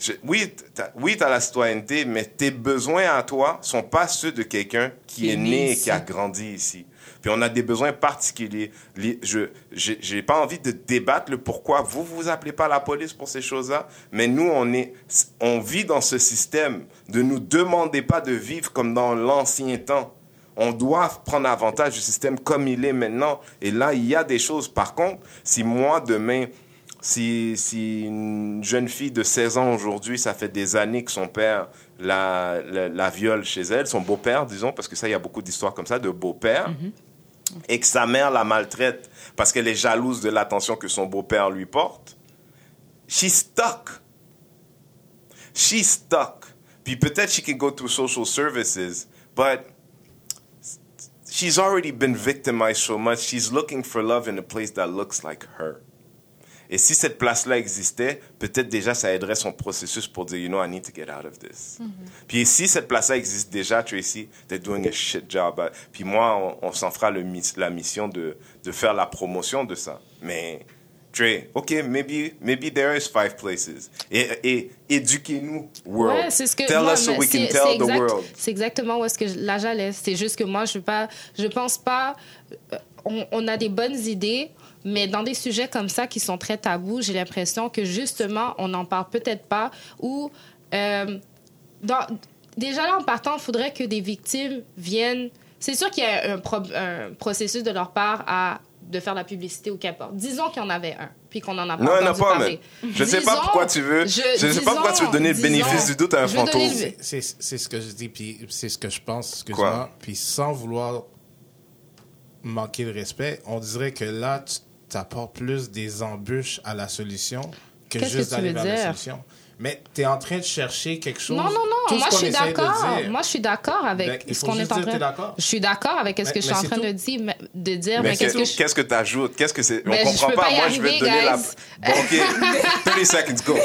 Speaker 1: Je- oui, t'as, oui, t'as la citoyenneté, mais tes besoins à toi sont pas ceux de quelqu'un qui, est né et qui a grandi ici. Puis on a des besoins particuliers. Les- Je, j'ai, j'ai pas envie de débattre le pourquoi vous vous appelez pas la police pour ces choses-là, mais nous on est, on vit dans ce système. Ne nous demandez pas de vivre comme dans l'ancien temps. On doit prendre avantage du système comme il est maintenant. Et là, il y a des choses. Par contre, si moi demain si, si une jeune fille de 16 ans aujourd'hui, ça fait des années que son père la, la, la viole chez elle, son beau-père, disons, parce que ça, il y a beaucoup d'histoires comme ça, de beau-père, et que sa mère la maltraite parce qu'elle est jalouse de l'attention que son beau-père lui porte, she's stuck. She's stuck. Puis peut-être she can go to social services, but she's already been victimized so much, she's looking for love in a place that looks like her. Et si cette place-là existait, peut-être déjà ça aiderait son processus pour dire, you know, I need to get out of this. Puis si cette place-là existe déjà, Tracy, they're doing a shit job. Puis moi, on, on s'en fera le, la mission de, de faire la promotion de ça. Mais, Trey, OK, maybe, maybe there is five places. Et, et éduquez-nous, world.
Speaker 3: Ouais, c'est ce que
Speaker 1: tell
Speaker 3: moi,
Speaker 1: us so we can tell the world.
Speaker 3: C'est exactement où est-ce que je- là j'allais. C'est juste que moi je pas, je pense pas. euh, On, on a des bonnes idées, Mais dans des sujets comme ça qui sont très tabous, j'ai l'impression que justement, on n'en parle peut-être pas ou euh, dans- déjà là en partant, il faudrait que des victimes viennent. C'est sûr qu'il y a un, pro- un processus de leur part à de faire la publicité ou qu'importe. Disons qu'il y en avait un, puis qu'on en a pas
Speaker 1: Non, il n'y en a pas,
Speaker 3: parler.
Speaker 1: mais je sais pas pourquoi tu veux. Je, sais pas pourquoi tu veux donner le
Speaker 3: disons-
Speaker 1: bénéfice du doute à un
Speaker 3: je
Speaker 1: fantôme.
Speaker 3: le-
Speaker 2: C'est c'est ce que je dis, puis c'est ce que je pense,
Speaker 1: Quoi?
Speaker 2: excuse-moi. Puis sans vouloir manquer de respect, on dirait que là, tu apportes plus des embûches à la solution que juste
Speaker 3: que tu
Speaker 2: d'aller
Speaker 3: veux
Speaker 2: vers la solution. Mais tu es en train de chercher quelque chose.
Speaker 3: Non, non, non. Moi, je suis
Speaker 2: de
Speaker 3: d'accord.
Speaker 2: dire.
Speaker 3: Moi, je suis d'accord
Speaker 2: Ben,
Speaker 3: avec
Speaker 2: il
Speaker 3: ce
Speaker 2: faut
Speaker 3: qu'on est en
Speaker 2: dire
Speaker 3: train.
Speaker 2: t'es d'accord.
Speaker 3: Je suis d'accord avec ce
Speaker 2: Mais-
Speaker 3: que je suis en train
Speaker 2: tout.
Speaker 3: de dire, mais- de dire.
Speaker 1: Mais
Speaker 3: Mais qu'est-ce que je...
Speaker 1: qu'est-ce que tu ajoutes Qu'est-ce que c'est? On
Speaker 3: Mais je
Speaker 1: comprend pas. Moi, je vais te donner la. Bon, ok. 30 seconds, go.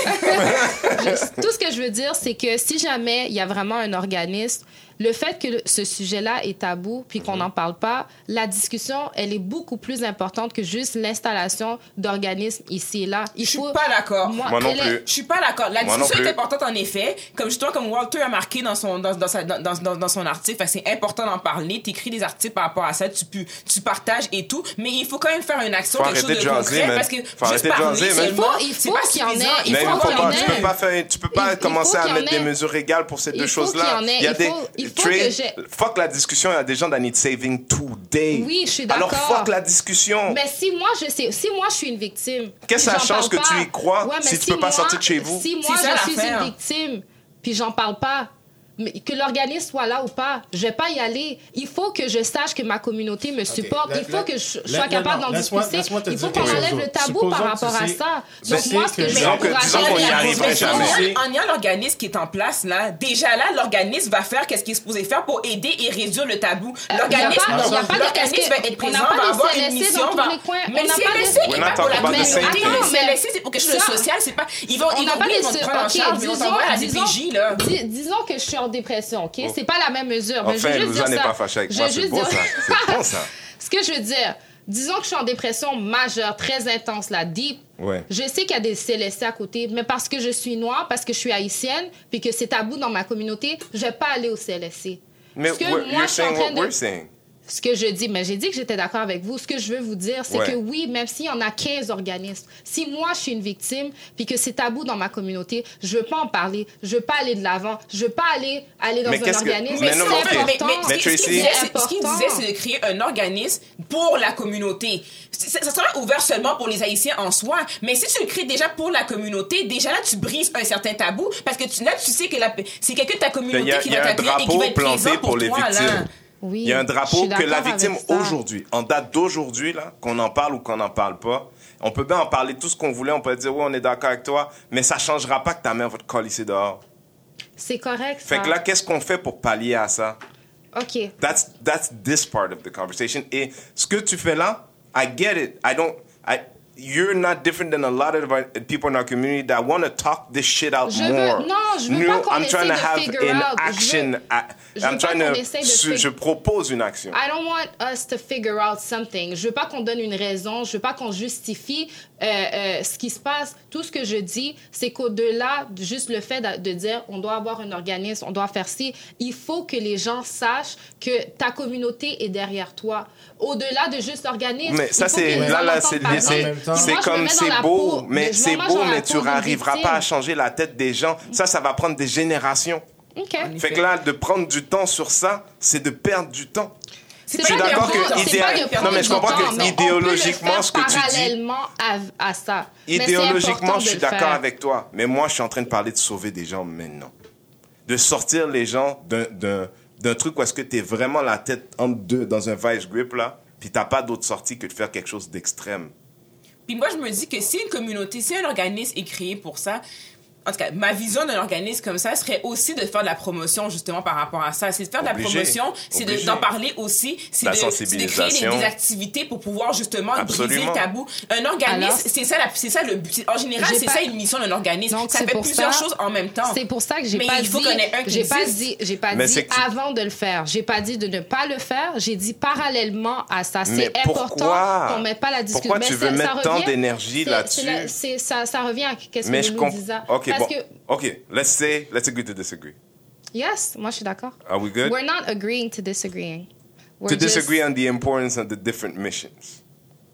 Speaker 3: tout ce que je veux dire, c'est que si jamais il y a vraiment un organisme, le fait que ce sujet-là est tabou puis qu'on n'en parle pas, la discussion, elle est beaucoup plus importante que juste l'installation d'organismes ici et là. Il
Speaker 4: Je suis
Speaker 3: faut.
Speaker 4: pas d'accord.
Speaker 1: Moi non
Speaker 3: elle est-
Speaker 1: plus.
Speaker 4: Je suis pas d'accord. La
Speaker 1: Moi
Speaker 4: discussion est
Speaker 1: plus.
Speaker 4: importante en effet. Comme justement, comme Walter a marqué dans son, dans, dans, sa- dans, dans, dans son article, c'est important d'en parler. Tu écris des articles par rapport à ça, tu, peux, tu partages et tout. Mais il faut quand même faire une action,
Speaker 1: Faut
Speaker 4: quelque chose de
Speaker 1: de jaser,
Speaker 4: concret.
Speaker 1: man.
Speaker 4: Parce que
Speaker 1: Faut
Speaker 4: juste
Speaker 1: arrêter de
Speaker 4: parler
Speaker 1: jaser,
Speaker 3: Il faut- il faut
Speaker 4: pas
Speaker 3: qu'il y en ait, il
Speaker 1: Mais
Speaker 3: faut
Speaker 1: pas, tu peux pas faire, tu peux pas
Speaker 3: Il-
Speaker 1: commencer à mettre des mesures égales pour ces deux choses-là.
Speaker 3: qu'il y en ait.
Speaker 1: Il y a des
Speaker 3: il faut
Speaker 1: Trey,
Speaker 3: que j'ai-
Speaker 1: fuck la discussion. Il y a des gens that need saving today.
Speaker 3: Oui, je suis
Speaker 1: Alors
Speaker 3: d'accord.
Speaker 1: fuck la discussion.
Speaker 3: Mais si moi je sais, si moi je suis une victime,
Speaker 1: Qu'est-ce que ça change que tu y crois
Speaker 3: Ouais, mais
Speaker 1: si tu peux pas sortir de chez vous?
Speaker 3: Si moi je suis une victime, puis j'en parle pas, que l'organisme soit là ou pas, je vais pas y aller. Il faut que je sache que ma communauté me supporte.
Speaker 2: la-
Speaker 3: Il faut
Speaker 2: la-
Speaker 3: que je sois
Speaker 2: la-
Speaker 3: capable d'en discuter. Il faut qu'on enlève le tabou
Speaker 2: Supposons
Speaker 3: par rapport à ça. Donc moi, ce
Speaker 2: que-
Speaker 3: que je vais encourager.
Speaker 4: En ayant l'organisme qui est en place, là, déjà là, l'organisme va faire qu'est-ce qu'il est supposé faire pour aider et réduire le tabou. L'organisme
Speaker 3: Euh,
Speaker 4: l'organisme va être présent,
Speaker 3: pas
Speaker 4: va
Speaker 3: de
Speaker 4: avoir une mission.
Speaker 3: dans tous
Speaker 4: va-
Speaker 3: les coins.
Speaker 4: Mais
Speaker 3: On n'a
Speaker 4: le CLSC
Speaker 1: We're
Speaker 4: est
Speaker 1: not
Speaker 4: pas pour la communauté. Le CLSC, c'est pour quelque chose de social. Ils vont, prendre en charge, mais à la DPJ, là.
Speaker 3: Disons que je suis en dépression, OK? C'est pas la même mesure. mais je veux
Speaker 1: Enfin,
Speaker 3: juste dire
Speaker 1: n'est
Speaker 3: ça.
Speaker 1: pas fâchée avec
Speaker 3: Je
Speaker 1: moi. C'est bon,
Speaker 3: dire-
Speaker 1: bon, ça.
Speaker 3: Ce que je veux dire, disons que je suis en dépression majeure, très intense, là, deep.
Speaker 1: Ouais.
Speaker 3: Je sais qu'il y a des CLSC à côté, mais parce que je suis noire, parce que je suis haïtienne, puis que c'est tabou dans ma communauté, je vais pas aller au CLSC.
Speaker 1: Mais
Speaker 3: Ce que moi, je suis en train de-. Ce que je dis, mais j'ai dit que j'étais d'accord avec vous. Ce que je veux vous dire, c'est
Speaker 1: Ouais.
Speaker 3: que oui, même s'il y en a 15 organismes, si moi je suis une victime, puis que c'est tabou dans ma communauté, je veux pas en parler, je veux pas aller de l'avant, je veux pas aller, aller dans
Speaker 1: Mais
Speaker 3: un
Speaker 1: qu'est-ce que-
Speaker 3: organisme.
Speaker 1: mais non, mais
Speaker 3: important.
Speaker 4: Mais,
Speaker 1: Mais
Speaker 4: ce qu'il- ce qu'il
Speaker 1: Tracy-
Speaker 4: disait,
Speaker 3: C'est
Speaker 4: ce c'est de créer un organisme pour la communauté. Ça sera ouvert seulement pour les Haïtiens en soi. Mais si tu le crées déjà pour la communauté, déjà là, tu brises un certain tabou. Parce que tu, là, tu sais que c'est quelqu'un de ta communauté
Speaker 1: a-
Speaker 4: qui va
Speaker 1: un
Speaker 4: t'accueillir et qui va être présent pour,
Speaker 1: pour les
Speaker 4: toi, là.
Speaker 3: Oui,
Speaker 1: Il y a un drapeau que la victime aujourd'hui, en date d'aujourd'hui, là, qu'on en parle ou qu'on n'en parle pas, on peut bien en parler tout ce qu'on voulait, on peut dire, oui, on est d'accord avec toi, mais ça changera pas que ta mère va te coller ici dehors.
Speaker 3: C'est correct.
Speaker 1: Fait que là, qu'est-ce qu'on fait pour pallier à ça?
Speaker 3: OK.
Speaker 1: That's, that's this part of the conversation. Et ce que tu fais là, I get it. I don't, I, you're not different than a lot of our, people in our community that want to talk this shit out
Speaker 3: Je veux-
Speaker 1: more.
Speaker 3: non, je veux
Speaker 1: Nous,
Speaker 3: pas
Speaker 1: I'm trying to have an
Speaker 3: out.
Speaker 1: Action.
Speaker 3: je veux
Speaker 1: I'm trying to,
Speaker 3: fig-
Speaker 1: je propose une action.
Speaker 3: I don't want us to figure out something. Je veux pas qu'on donne une raison. Je veux pas qu'on justifie euh, euh, ce qui se passe. Tout ce que je dis, c'est qu'au-delà de juste le fait de, de dire on doit avoir un organisme, on doit faire ci, il faut que les gens sachent que ta communauté est derrière toi. Au-delà de juste l'organisme.
Speaker 1: Mais ça, c'est là, là, c'est comme c'est beau,
Speaker 3: peau-
Speaker 1: mais c'est beau, mais tu n'arriveras pas à changer la tête des gens. Ça, ça va prendre des générations.
Speaker 3: OK.
Speaker 1: Fait que là, de prendre du temps sur ça, c'est de perdre du temps.
Speaker 3: C'est
Speaker 1: Je suis d'accord que idéal- non, mais je comprends que idéologiquement, ce que tu dis-
Speaker 3: parallèlement à, à ça.
Speaker 1: Idéologiquement, je suis d'accord avec toi. Mais moi, je suis en train de parler de sauver des gens maintenant. De sortir les gens d'un- d'un d'un truc où est-ce que tu es vraiment la tête entre deux dans un vice grip, là, puis t'as pas d'autre sortie que de faire quelque chose d'extrême.
Speaker 4: Puis moi, je me dis que si une communauté, si un organisme est créé pour ça, en tout cas, ma vision d'un organisme comme ça serait aussi de faire de la promotion justement par rapport à ça. C'est de faire de la promotion, c'est d'en parler aussi, c'est
Speaker 1: La
Speaker 4: de, c'est de créer des, activités pour pouvoir justement briser
Speaker 1: Absolument.
Speaker 4: le tabou. Un organisme, c'est ça, c'est ça le but. En général, c'est
Speaker 3: pas-
Speaker 4: ça une mission d'un organisme.
Speaker 3: Donc,
Speaker 4: ça
Speaker 3: c'est
Speaker 4: fait
Speaker 3: pour
Speaker 4: plusieurs
Speaker 3: ça-
Speaker 4: choses en même temps.
Speaker 3: C'est pour ça que j'ai pas dit, j'ai pas dit, j'ai pas
Speaker 1: Mais
Speaker 3: dit
Speaker 1: tu-
Speaker 3: avant de le faire. J'ai pas dit de ne pas le faire. J'ai dit parallèlement à ça.
Speaker 1: Mais
Speaker 3: C'est important
Speaker 1: pourquoi?
Speaker 3: qu'on mette pas la discussion.
Speaker 1: Pourquoi tu veux mettre tant d'énergie là-dessus?
Speaker 3: ça, ça revient à qu'est-ce
Speaker 1: Mais
Speaker 3: que
Speaker 1: je
Speaker 3: nous
Speaker 1: comprends.
Speaker 3: Parce
Speaker 1: bon.
Speaker 3: que
Speaker 1: Ok, let's say, let's agree to disagree.
Speaker 3: yes, moi je suis d'accord.
Speaker 1: Are we good?
Speaker 3: We're not agreeing to disagreeing. We're
Speaker 1: to
Speaker 3: just-
Speaker 1: disagree on the importance of the different missions.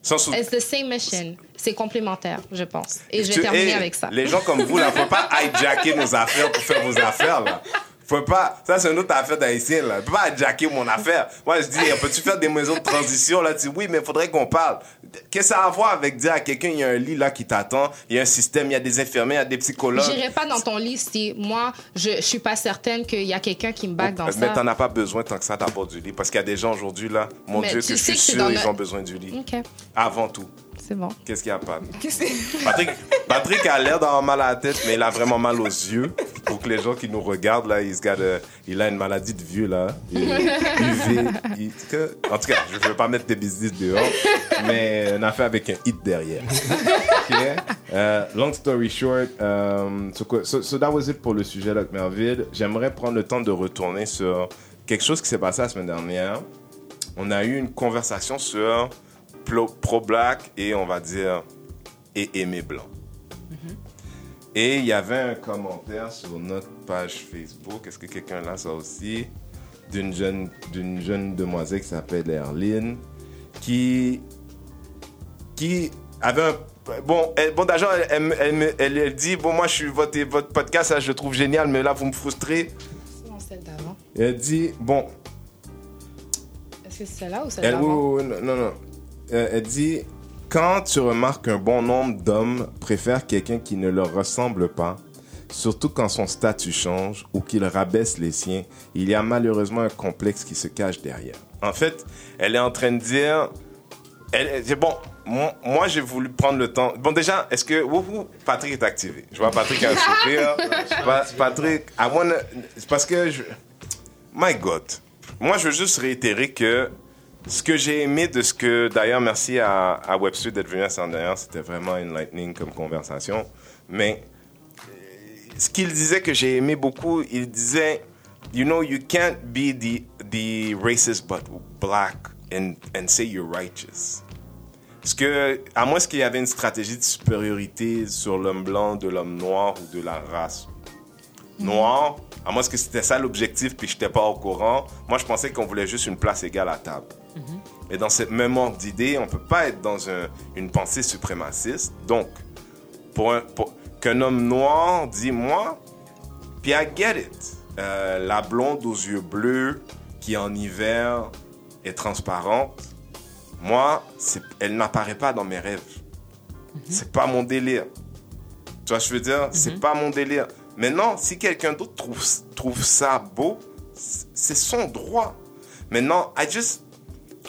Speaker 1: Sans
Speaker 3: It's the same mission. C'est complémentaire, je pense. Et je vais terminer avec ça.
Speaker 1: Les gens comme vous, là, faut pas hijacker nos affaires pour faire vos affaires, là. Faut pas. Ça, c'est une autre affaire d'haïtien, là. Faut pas hijacker mon affaire. Moi, je dis, peux-tu faire des maisons de transition, là? Tu dis, oui, mais il faudrait qu'on parle. Qu'est-ce que ça a à voir avec dire à quelqu'un, il y a un lit, là, qui t'attend, il y a un système, il y a des infirmiers, il y a des psychologues.
Speaker 3: J'irai pas dans ton lit si moi, je, je suis pas certaine qu'il y a quelqu'un qui me bague dans
Speaker 1: mais
Speaker 3: ça.
Speaker 1: t'en as pas besoin tant que ça d'abord du lit. Parce qu'il y a des gens aujourd'hui, là, mon
Speaker 3: Mais
Speaker 1: Dieu, que je suis sûr, ils ont besoin du lit.
Speaker 3: OK,
Speaker 1: Avant tout.
Speaker 3: C'est bon.
Speaker 1: Qu'est-ce qu'il y a
Speaker 4: c'est?
Speaker 1: Patrick, Patrick a l'air d'avoir mal à la tête, mais il a vraiment mal aux yeux. Pour que les gens qui nous regardent, là, got a- il a une maladie de vieux, là. Il- UV. il- que- en tout cas, je ne veux pas mettre tes business dehors, mais on a fait avec un hit derrière. OK? Euh, long story short, euh, so, quoi- so- so that was it pour le sujet, là, Merville. J'aimerais prendre le temps de retourner sur quelque chose qui s'est passé la semaine dernière. On a eu une conversation sur pro-black et on va dire et aimé blanc. Et il y avait un commentaire sur notre page Facebook. Est-ce que quelqu'un l'a ça aussi? D'une jeune, d'une jeune demoiselle qui s'appelle Erline, qui, qui avait un. Bon, elle, bon d'argent, elle, elle, elle me- elle- elle dit Bon, moi, je suis votre, votre podcast, je le trouve génial, mais là, vous me frustrez.
Speaker 3: Non, celle d'avant?
Speaker 1: Elle dit Bon,
Speaker 3: Est-ce que c'est celle-là ou celle d'avant?
Speaker 1: non, non. Euh, elle dit Quand tu remarques qu'un bon nombre d'hommes préfèrent quelqu'un qui ne leur ressemble pas, surtout quand son statut change ou qu'il rabaisse les siens, il y a malheureusement un complexe qui se cache derrière. En fait, elle est en train de dire elle, elle dit, bon, moi, j'ai voulu prendre le temps. Bon, déjà, est-ce que. Patrick est activé. Je vois Patrick a un sourire. Pa- Patrick, I wanna- c'est parce que. Je, my God. Moi, je veux juste réitérer que ce que j'ai aimé de ce que. D'ailleurs, merci à, à d'être venu à d'ailleurs. C'était vraiment enlightening comme conversation. Mais ce qu'il disait que j'ai aimé beaucoup, il disait, you know, you can't be the, the racist but black and, and say you're righteous. Parce que, à moins qu'il y avait une stratégie de supériorité sur l'homme blanc, de l'homme noir ou de la race noire, à moins que c'était ça l'objectif puis je n'étais pas au courant, moi je pensais qu'on voulait juste une place égale à table. Et dans cette même ordre d'idée, on ne peut pas être dans un- une pensée suprémaciste. Donc, pour un- pour- qu'un homme noir dit moi, puis I get it. Euh, la blonde aux yeux bleus qui en hiver est transparente, moi, elle n'apparaît pas dans mes rêves. C'est pas mon délire. Tu vois, je veux dire, c'est pas mon délire. Maintenant, si quelqu'un d'autre trouve, trouve ça beau, c'est son droit. Maintenant, I just,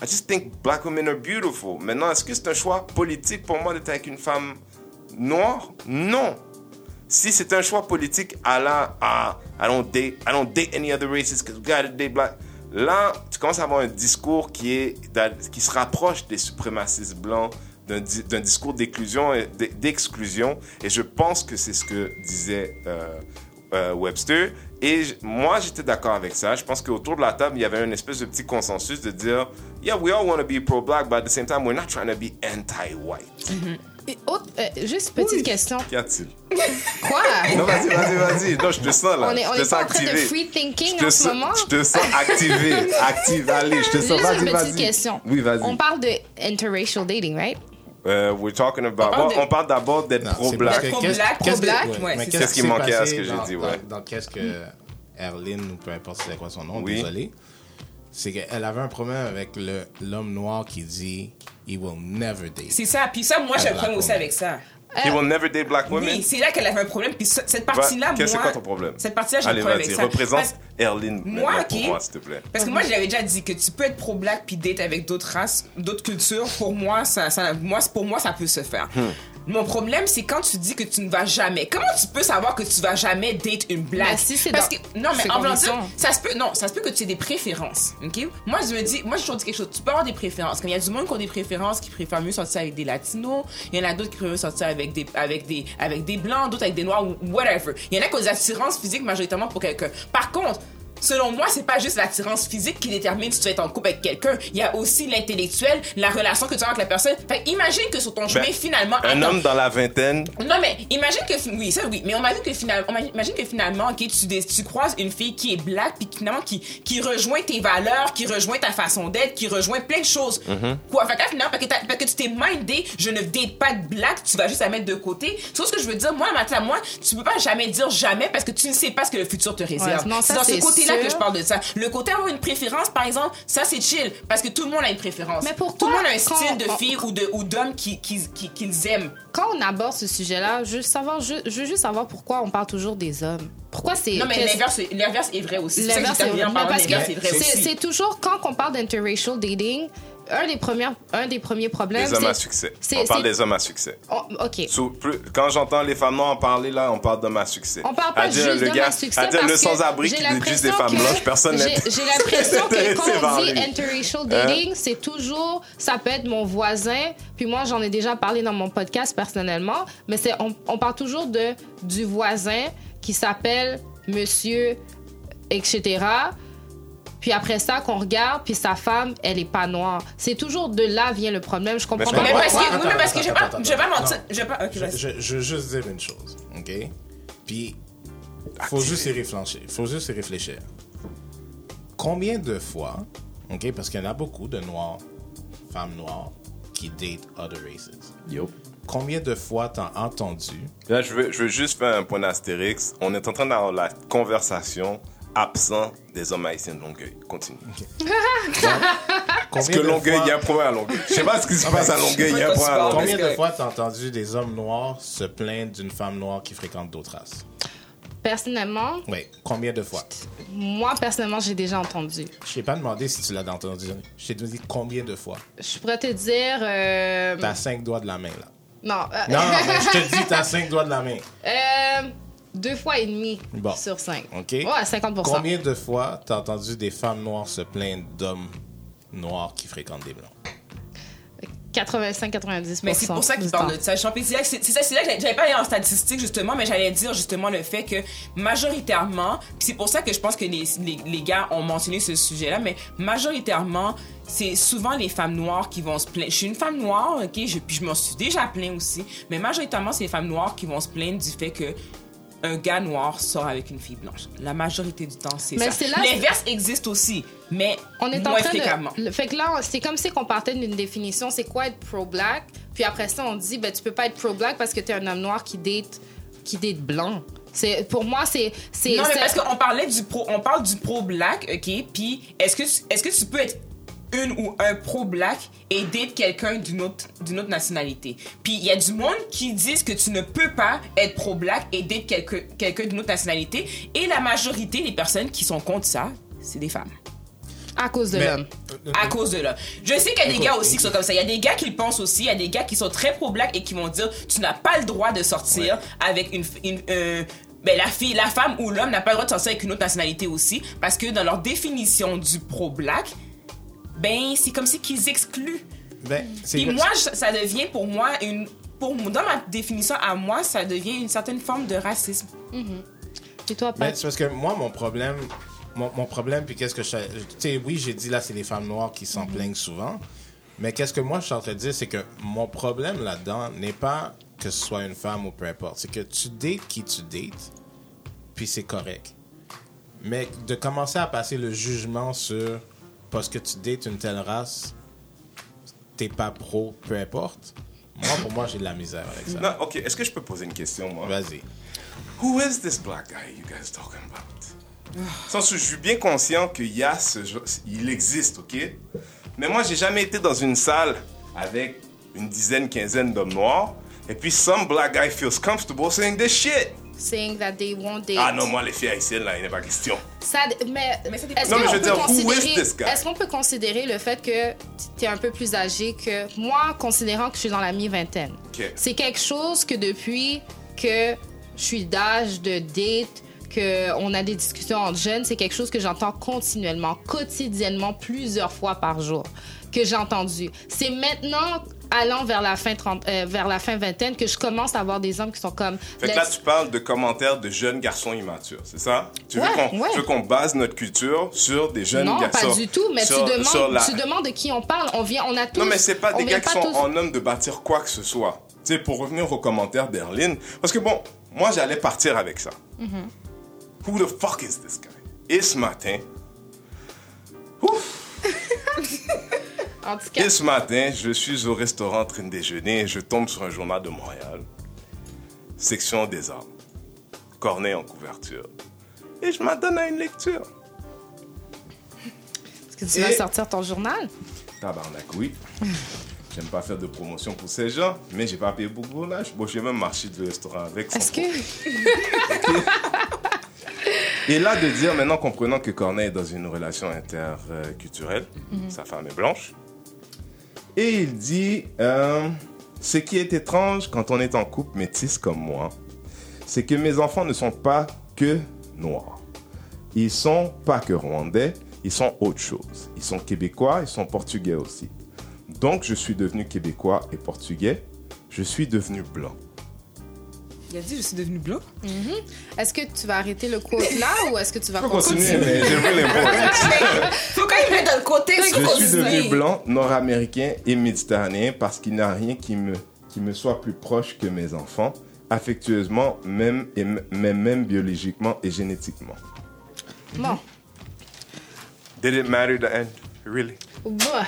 Speaker 1: I just think black women are beautiful. Maintenant, est-ce que c'est un choix politique pour moi d'être avec une femme noire? Non. Si c'est un choix politique à la, ah, I don't date, I don't date any other races because we gotta date black. Là, tu commences à avoir un discours qui est, qui se rapproche des suprémacistes blancs, d'un di- d'un discours d'exclusion. Et je pense que c'est ce que disait euh, euh, Webster. Et moi, j'étais d'accord avec ça. Je pense qu'autour de la table, il y avait une espèce de petit consensus de dire, yeah, we all want to be pro-black, but at the same time, we're not trying to be anti-white.
Speaker 3: Et autre- euh, juste petite question.
Speaker 1: Qu'y a-t-il?
Speaker 3: Quoi?
Speaker 1: Non, vas-y, vas-y, vas-y. Non, je te sens là.
Speaker 3: On est,
Speaker 1: je te sens
Speaker 3: en train de
Speaker 1: activé.
Speaker 3: free thinking en ce moment?
Speaker 1: Je te sens activé. Active, allez, je te sens. Vas-y.
Speaker 3: petite question.
Speaker 1: Oui, vas-y.
Speaker 3: On parle de interracial dating, right?
Speaker 1: Euh, we're talking about.
Speaker 4: On parle
Speaker 1: bon,
Speaker 4: de-
Speaker 1: on parle d'abord d'être pro-black.
Speaker 4: Pro-black, pro-black,
Speaker 2: ouais,
Speaker 4: ouais,
Speaker 2: mais
Speaker 4: c'est
Speaker 2: qu'est-ce qui
Speaker 1: manquait à ce que j'ai dit, ouais.
Speaker 2: Dans, dans qu'est-ce que Erline, ou peu importe c'est quoi son nom,
Speaker 1: Oui.
Speaker 2: désolé, c'est qu'elle avait un problème avec le- l'homme noir qui dit He will never date.
Speaker 4: C'est ça. Puis ça, moi, j'ai un
Speaker 2: black
Speaker 4: problème aussi avec ça.
Speaker 1: He will never date black women.
Speaker 4: Oui, c'est là qu'elle avait un problème. Puis ce- cette partie-là, moi.
Speaker 1: c'est quoi ton problème?
Speaker 4: Cette partie-là, j'ai un problème avec ça.
Speaker 1: représente Erline
Speaker 4: Moi,
Speaker 1: pour moi, s'il te plaît.
Speaker 4: Parce que moi, j'avais déjà dit que tu peux être pro-black puis date avec d'autres races, d'autres cultures. Pour moi, ça, ça, moi, pour moi, ça peut se faire. Mon problème, c'est quand tu dis que tu ne vas jamais. Comment tu peux savoir que tu vas jamais date une black
Speaker 3: Ben, si
Speaker 4: Parce
Speaker 3: dans-
Speaker 4: que non, mais en dire, ça se peut. Non, ça se peut que tu aies des préférences. Ok? Moi, je me dis, moi, j'ai toujours dit quelque chose. Tu peux avoir des préférences. Comme il y a du monde qui ont des préférences, qui préfèrent mieux sortir avec des latinos. Il y en a d'autres qui préfèrent sortir avec des, avec des, avec des blancs, d'autres avec des noirs ou whatever. Il y en a qui ont des attirances physiques majoritairement pour quelqu'un. Par contre selon moi, c'est pas juste l'attirance physique qui détermine si tu vas être en couple avec quelqu'un. Il y a aussi l'intellectuel, la relation que tu as avec la personne. Fait imagine que sur ton chemin,
Speaker 1: Ben,
Speaker 4: finalement.
Speaker 1: Un
Speaker 4: attends.
Speaker 1: homme dans la vingtaine,
Speaker 4: Non, mais imagine que. Oui, ça, oui. Mais imagine que finalement, imagine que finalement, ok, tu, croises une fille qui est black, puis finalement, qui, qui rejoint tes valeurs, qui rejoint ta façon d'être, qui rejoint plein de choses. Quoi? Fait que là, finalement, parce que, parce que tu t'es mindé, je ne date pas de black, tu vas juste la mettre de côté. C'est ce que je veux dire? Moi, Mathilda, moi, tu peux pas jamais dire jamais parce que tu ne sais pas ce que le futur te réserve.
Speaker 3: Ouais, non,
Speaker 4: c'est
Speaker 3: ça,
Speaker 4: dans ce
Speaker 3: c'est
Speaker 4: côté-là que je parle de ça. Le côté avoir une préférence, par exemple, ça, c'est chill. Parce que tout le monde a une préférence.
Speaker 3: Mais pourquoi
Speaker 4: Tout le monde a un style de fille ou de- ou d'homme qui- qui- qui- qu'ils aiment.
Speaker 3: Quand on aborde ce sujet-là, je veux, savoir, je, je veux juste savoir pourquoi on parle toujours des hommes. Pourquoi c'est.
Speaker 4: Non, mais l'inverse, l'inverse est vrai aussi. C'est ça que
Speaker 3: L'inverse, parce
Speaker 4: l'inverse aussi.
Speaker 3: c'est toujours quand on parle d'interracial dating, un des premiers, un des premiers problèmes.
Speaker 1: les hommes à succès. On parle des hommes à succès.
Speaker 3: Oh, ok.
Speaker 1: Sous- plus- quand j'entends les femmes noires en parler, là, on parle d'hommes à succès.
Speaker 3: On parle pas
Speaker 1: à dire
Speaker 3: juste
Speaker 1: le gars,
Speaker 3: à succès
Speaker 1: à dire le
Speaker 3: parce
Speaker 1: sans-abri qui juste des femmes blanches, personne n'est
Speaker 3: J'ai l'impression que quand on dit interracial dating,
Speaker 1: Hein?
Speaker 3: c'est toujours, ça peut être mon voisin, puis moi j'en ai déjà parlé dans mon podcast personnellement, mais c'est on, on parle toujours de du voisin qui s'appelle Monsieur, etc. Puis après ça, qu'on regarde, puis sa femme, elle est pas noire. C'est toujours de là vient le problème. Je comprends pas.
Speaker 4: Mais parce que, oui, mais parce que je vais pas, je vais pas mentir. Je vais pas,
Speaker 2: Je,
Speaker 4: vas-y.
Speaker 2: je- je veux juste dire une chose, OK? Puis, faut juste y réfléchir. faut juste y réfléchir. Combien de fois, OK? Parce qu'il y en a beaucoup de noirs, femmes noires, qui datent other races.
Speaker 1: Yo.
Speaker 2: Combien de fois t'as entendu
Speaker 1: Là, je veux, je veux juste faire un point d'astérix. On est en train d'avoir la conversation absent des hommes haïtiens de Longueuil. Continue. Parce
Speaker 2: Combien
Speaker 1: que Longueuil,
Speaker 2: fois-
Speaker 1: il y a un problème à Longueuil. Je sais pas ce qui se passe à Longueuil, il y a un problème à Longueuil.
Speaker 2: Combien de
Speaker 4: Parce
Speaker 2: fois t'as entendu des hommes noirs se plaindre d'une femme noire qui fréquente d'autres races?
Speaker 3: Personnellement,
Speaker 2: Oui, combien de fois?
Speaker 3: moi personnellement, j'ai déjà entendu.
Speaker 2: Je t'ai pas demandé si tu l'as entendu. Je t'ai dit combien de fois.
Speaker 3: Je pourrais te dire. euh,
Speaker 2: T'as cinq doigts de la main, là.
Speaker 3: Non. euh,
Speaker 2: Non, mais je te dis, t'as cinq doigts de la main.
Speaker 3: euh, deux fois et demi
Speaker 2: Bon.
Speaker 3: sur cinq.
Speaker 2: OK?
Speaker 3: Ouais, 50
Speaker 2: Combien de fois t'as entendu des femmes noires se plaindre d'hommes noirs qui fréquentent des blancs?
Speaker 3: 85-90
Speaker 4: Mais c'est pour ça qu'il
Speaker 3: du
Speaker 4: parle
Speaker 3: temps.
Speaker 4: de ça. C'est c'est ça, c'est là que j'allais- j'allais pas aller en statistique justement, mais j'allais dire justement le fait que majoritairement, puis c'est pour ça que je pense que les, les, les gars ont mentionné ce sujet-là, mais majoritairement, c'est souvent les femmes noires qui vont se plaindre. Je suis une femme noire, ok, je, puis je m'en suis déjà plaint aussi, mais majoritairement, c'est les femmes noires qui vont se plaindre du fait que un gars noir sort avec une fille blanche. La majorité du temps, c'est ça. L'inverse existe aussi, mais
Speaker 3: On est en train
Speaker 4: fréquemment.
Speaker 3: de. Fait que là, c'est comme si qu'on partait d'une définition, c'est quoi être pro-black, puis après ça, on dit, ben, tu peux pas être pro-black parce que t'es un homme noir qui date, qui date blanc. C'est, pour moi, c'est. c'est
Speaker 4: Non, mais parce qu'on parlait du pro, on parle du pro-black, ok? Puis, est-ce que, tu- est-ce que tu peux être une ou un pro-black et date quelqu'un d'une autre, d'une autre nationalité? Puis, il y a du monde qui disent que tu ne peux pas être pro-black et date quelqu'un, quelqu'un d'une autre nationalité. Et la majorité des personnes qui sont contre ça, c'est des femmes.
Speaker 3: À cause de
Speaker 2: Mais-
Speaker 3: l'homme.
Speaker 4: À cause de là. Je sais qu'il y a des gars aussi qui sont comme ça. Il y a des gars qui le pensent aussi. Il y a des gars qui sont très pro-black et qui vont dire tu n'as pas le droit de sortir avec une. une euh, ben, la fille, la femme ou l'homme n'a pas le droit de sortir avec une autre nationalité aussi. Parce que dans leur définition du pro-black, ben, c'est comme si qu'ils excluent.
Speaker 2: Ben, c'est
Speaker 4: Puis moi, je- ça devient pour moi une. Pour, dans ma définition à moi, ça devient une certaine forme de racisme.
Speaker 3: Et toi,
Speaker 2: Ben,
Speaker 3: Pat?
Speaker 2: c'est parce que moi, mon problème, mon, mon problème, puis qu'est-ce que je. Tu sais, oui, j'ai dit là, c'est les femmes noires qui s'en plaignent souvent. Mais qu'est-ce que moi, je suis en train de dire, c'est que mon problème là-dedans n'est pas que ce soit une femme ou peu importe. C'est que tu dates qui tu dates, puis c'est correct. Mais de commencer à passer le jugement sur parce que tu dates une telle race, t'es pas pro, peu importe. Moi, pour moi, j'ai de la misère avec ça.
Speaker 1: Non, ok, est-ce que je peux poser une question, moi?
Speaker 2: Vas-y.
Speaker 1: Who is this black guy you guys talking about? Sans que je suis bien conscient qu'il y a ce genre, il existe, ok? Mais moi, j'ai jamais été dans une salle avec une dizaine, quinzaine d'hommes noirs. Et puis, some black guy feels comfortable saying this shit.
Speaker 3: Saying that they won't date.
Speaker 1: Ah non, moi, les filles haïtiennes, là, il n'est pas question.
Speaker 3: Ça, mais est-ce
Speaker 1: Non, mais
Speaker 3: qu'on
Speaker 1: je veux
Speaker 3: peut
Speaker 1: dire, who is
Speaker 3: considérer,
Speaker 1: this guy?
Speaker 3: est-ce qu'on peut considérer le fait que tu es un peu plus âgé que moi, considérant que je suis dans la mi-vingtaine?
Speaker 1: Ok.
Speaker 3: C'est quelque chose que depuis que je suis d'âge de date qu'on a des discussions entre jeunes, c'est quelque chose que j'entends continuellement, quotidiennement, plusieurs fois par jour, que j'ai entendu. C'est maintenant, allant vers la fin, 30, euh, vers la fin vingtaine, que je commence à avoir des hommes qui sont comme...
Speaker 1: Fait que là, tu parles de commentaires de jeunes garçons immatures, c'est ça? Tu veux
Speaker 3: Ouais,
Speaker 1: qu'on
Speaker 3: ouais.
Speaker 1: base notre culture sur des jeunes
Speaker 3: non,
Speaker 1: garçons?
Speaker 3: pas du tout, mais
Speaker 1: sur-
Speaker 3: tu, demandes,
Speaker 1: la-
Speaker 3: tu demandes de qui on parle. On vient, on a tous...
Speaker 1: Non, mais c'est pas des gars qui sont
Speaker 3: tous-
Speaker 1: en homme de bâtir quoi que ce soit. Tu sais, pour revenir aux commentaires d'Erline, parce que bon, moi, j'allais partir avec ça.
Speaker 3: Mm-hmm.
Speaker 1: Who the fuck is this guy? Et ce matin, ouf,
Speaker 3: En tout cas,
Speaker 1: et ce matin, je suis au restaurant en train de déjeuner et je tombe sur un journal de Montréal. Section des armes. Cornet en couverture. Et je m'adonne à une lecture.
Speaker 3: est-ce que tu vas sortir ton journal?
Speaker 1: Tabarnak, oui. J'aime pas faire de promotion pour ces gens, mais j'ai pas payé beaucoup là. Bon, j'ai même marché du restaurant avec.
Speaker 3: Est-ce que...
Speaker 1: Et là, de dire, maintenant comprenant que Corneille est dans une relation interculturelle, sa femme est blanche, et il dit euh, Ce qui est étrange quand on est en couple métisse comme moi, c'est que mes enfants ne sont pas que noirs. Ils sont pas que rwandais, ils sont autre chose. Ils sont québécois, ils sont portugais aussi. Donc, je suis devenu québécois et portugais. Je suis devenu blanc.
Speaker 4: Il a dit, je suis devenu blanc.
Speaker 3: Est-ce que tu vas arrêter le quote là ou est-ce que tu vas
Speaker 1: Je peux continuer,
Speaker 3: continuer?
Speaker 1: mais j'ai vu les mots.
Speaker 4: Faut quand même mettre le contexte.
Speaker 1: Je
Speaker 4: faut
Speaker 1: suis devenu blanc, nord-américain et méditerranéen parce qu'il n'y a rien qui me, qui me soit plus proche que mes enfants, affectueusement, même, et m- même, même biologiquement et génétiquement.
Speaker 3: Bon.
Speaker 1: Did it matter the end? Really?
Speaker 3: Bah,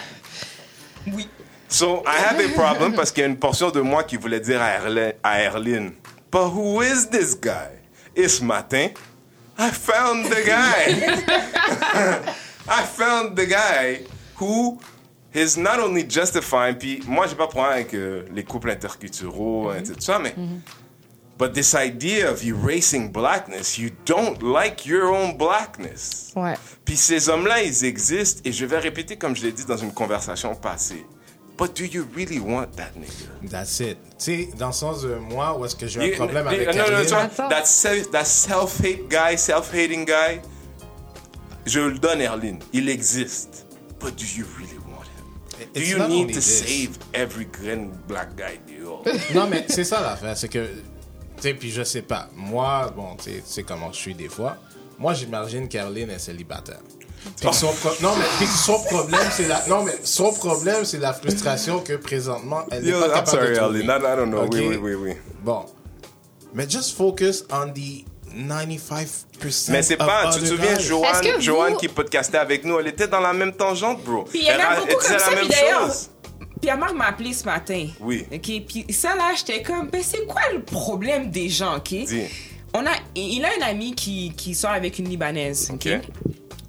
Speaker 4: Oui.
Speaker 1: So, I have a problem parce qu'il y a une portion de moi qui voulait dire à Erlin, à Erlin, But who is this guy? Et ce matin, I found the guy. I found the guy who is not only justifying, puis moi, j'ai pas de problème avec euh, les couples interculturaux, et tout ça, mais but this idea of erasing blackness, you don't like your own blackness.
Speaker 3: ouais.
Speaker 1: Puis ces hommes-là, ils existent, et je vais répéter comme je l'ai dit dans une conversation passée. But do you really want that nigga?
Speaker 2: That's it. Tu sais, dans le sens de moi, où est-ce que j'ai un
Speaker 1: You-
Speaker 2: problème
Speaker 1: you-
Speaker 2: avec
Speaker 1: non, non,
Speaker 3: Attends.
Speaker 1: that, self, that self-hate guy, self-hating guy, je le donne, Erline. Il existe. But do you really want him? Do you need to
Speaker 2: this.
Speaker 1: save every green black guy you
Speaker 2: Non, mais c'est ça l'affaire, c'est que, tu sais, puis je sais pas. Moi, bon, tu sais- comment je suis des fois. Moi, j'imagine Caroline est célibataire. Puis son pro- Non, mais puis son problème, c'est la... Non, mais son problème, c'est la frustration que présentement, elle n'est
Speaker 1: Yo,
Speaker 2: pas
Speaker 1: I'm
Speaker 2: capable
Speaker 1: sorry,
Speaker 2: de trouver.
Speaker 1: Erline. I, I don't know.
Speaker 2: Ok?
Speaker 1: Oui, oui, oui, oui.
Speaker 2: Bon. Mais just focus on the 95%
Speaker 1: Mais c'est
Speaker 2: of
Speaker 1: pas, tu te souviens. Joanne,
Speaker 3: que
Speaker 1: Joanne
Speaker 3: vous-
Speaker 1: qui podcastait avec nous, elle était dans la même tangente, bro.
Speaker 4: Puis en
Speaker 1: Elle
Speaker 4: a
Speaker 1: elle
Speaker 4: comme
Speaker 1: disait
Speaker 4: ça,
Speaker 1: la
Speaker 4: puis
Speaker 1: même chose.
Speaker 4: Pierre Marc m'a appelé ce matin.
Speaker 1: Oui.
Speaker 4: OK, puis ça là, j'étais comme, ben c'est quoi le problème des gens, OK?
Speaker 1: Dis.
Speaker 4: On a, il a une amie qui, qui sort avec une Libanaise, OK?
Speaker 1: OK.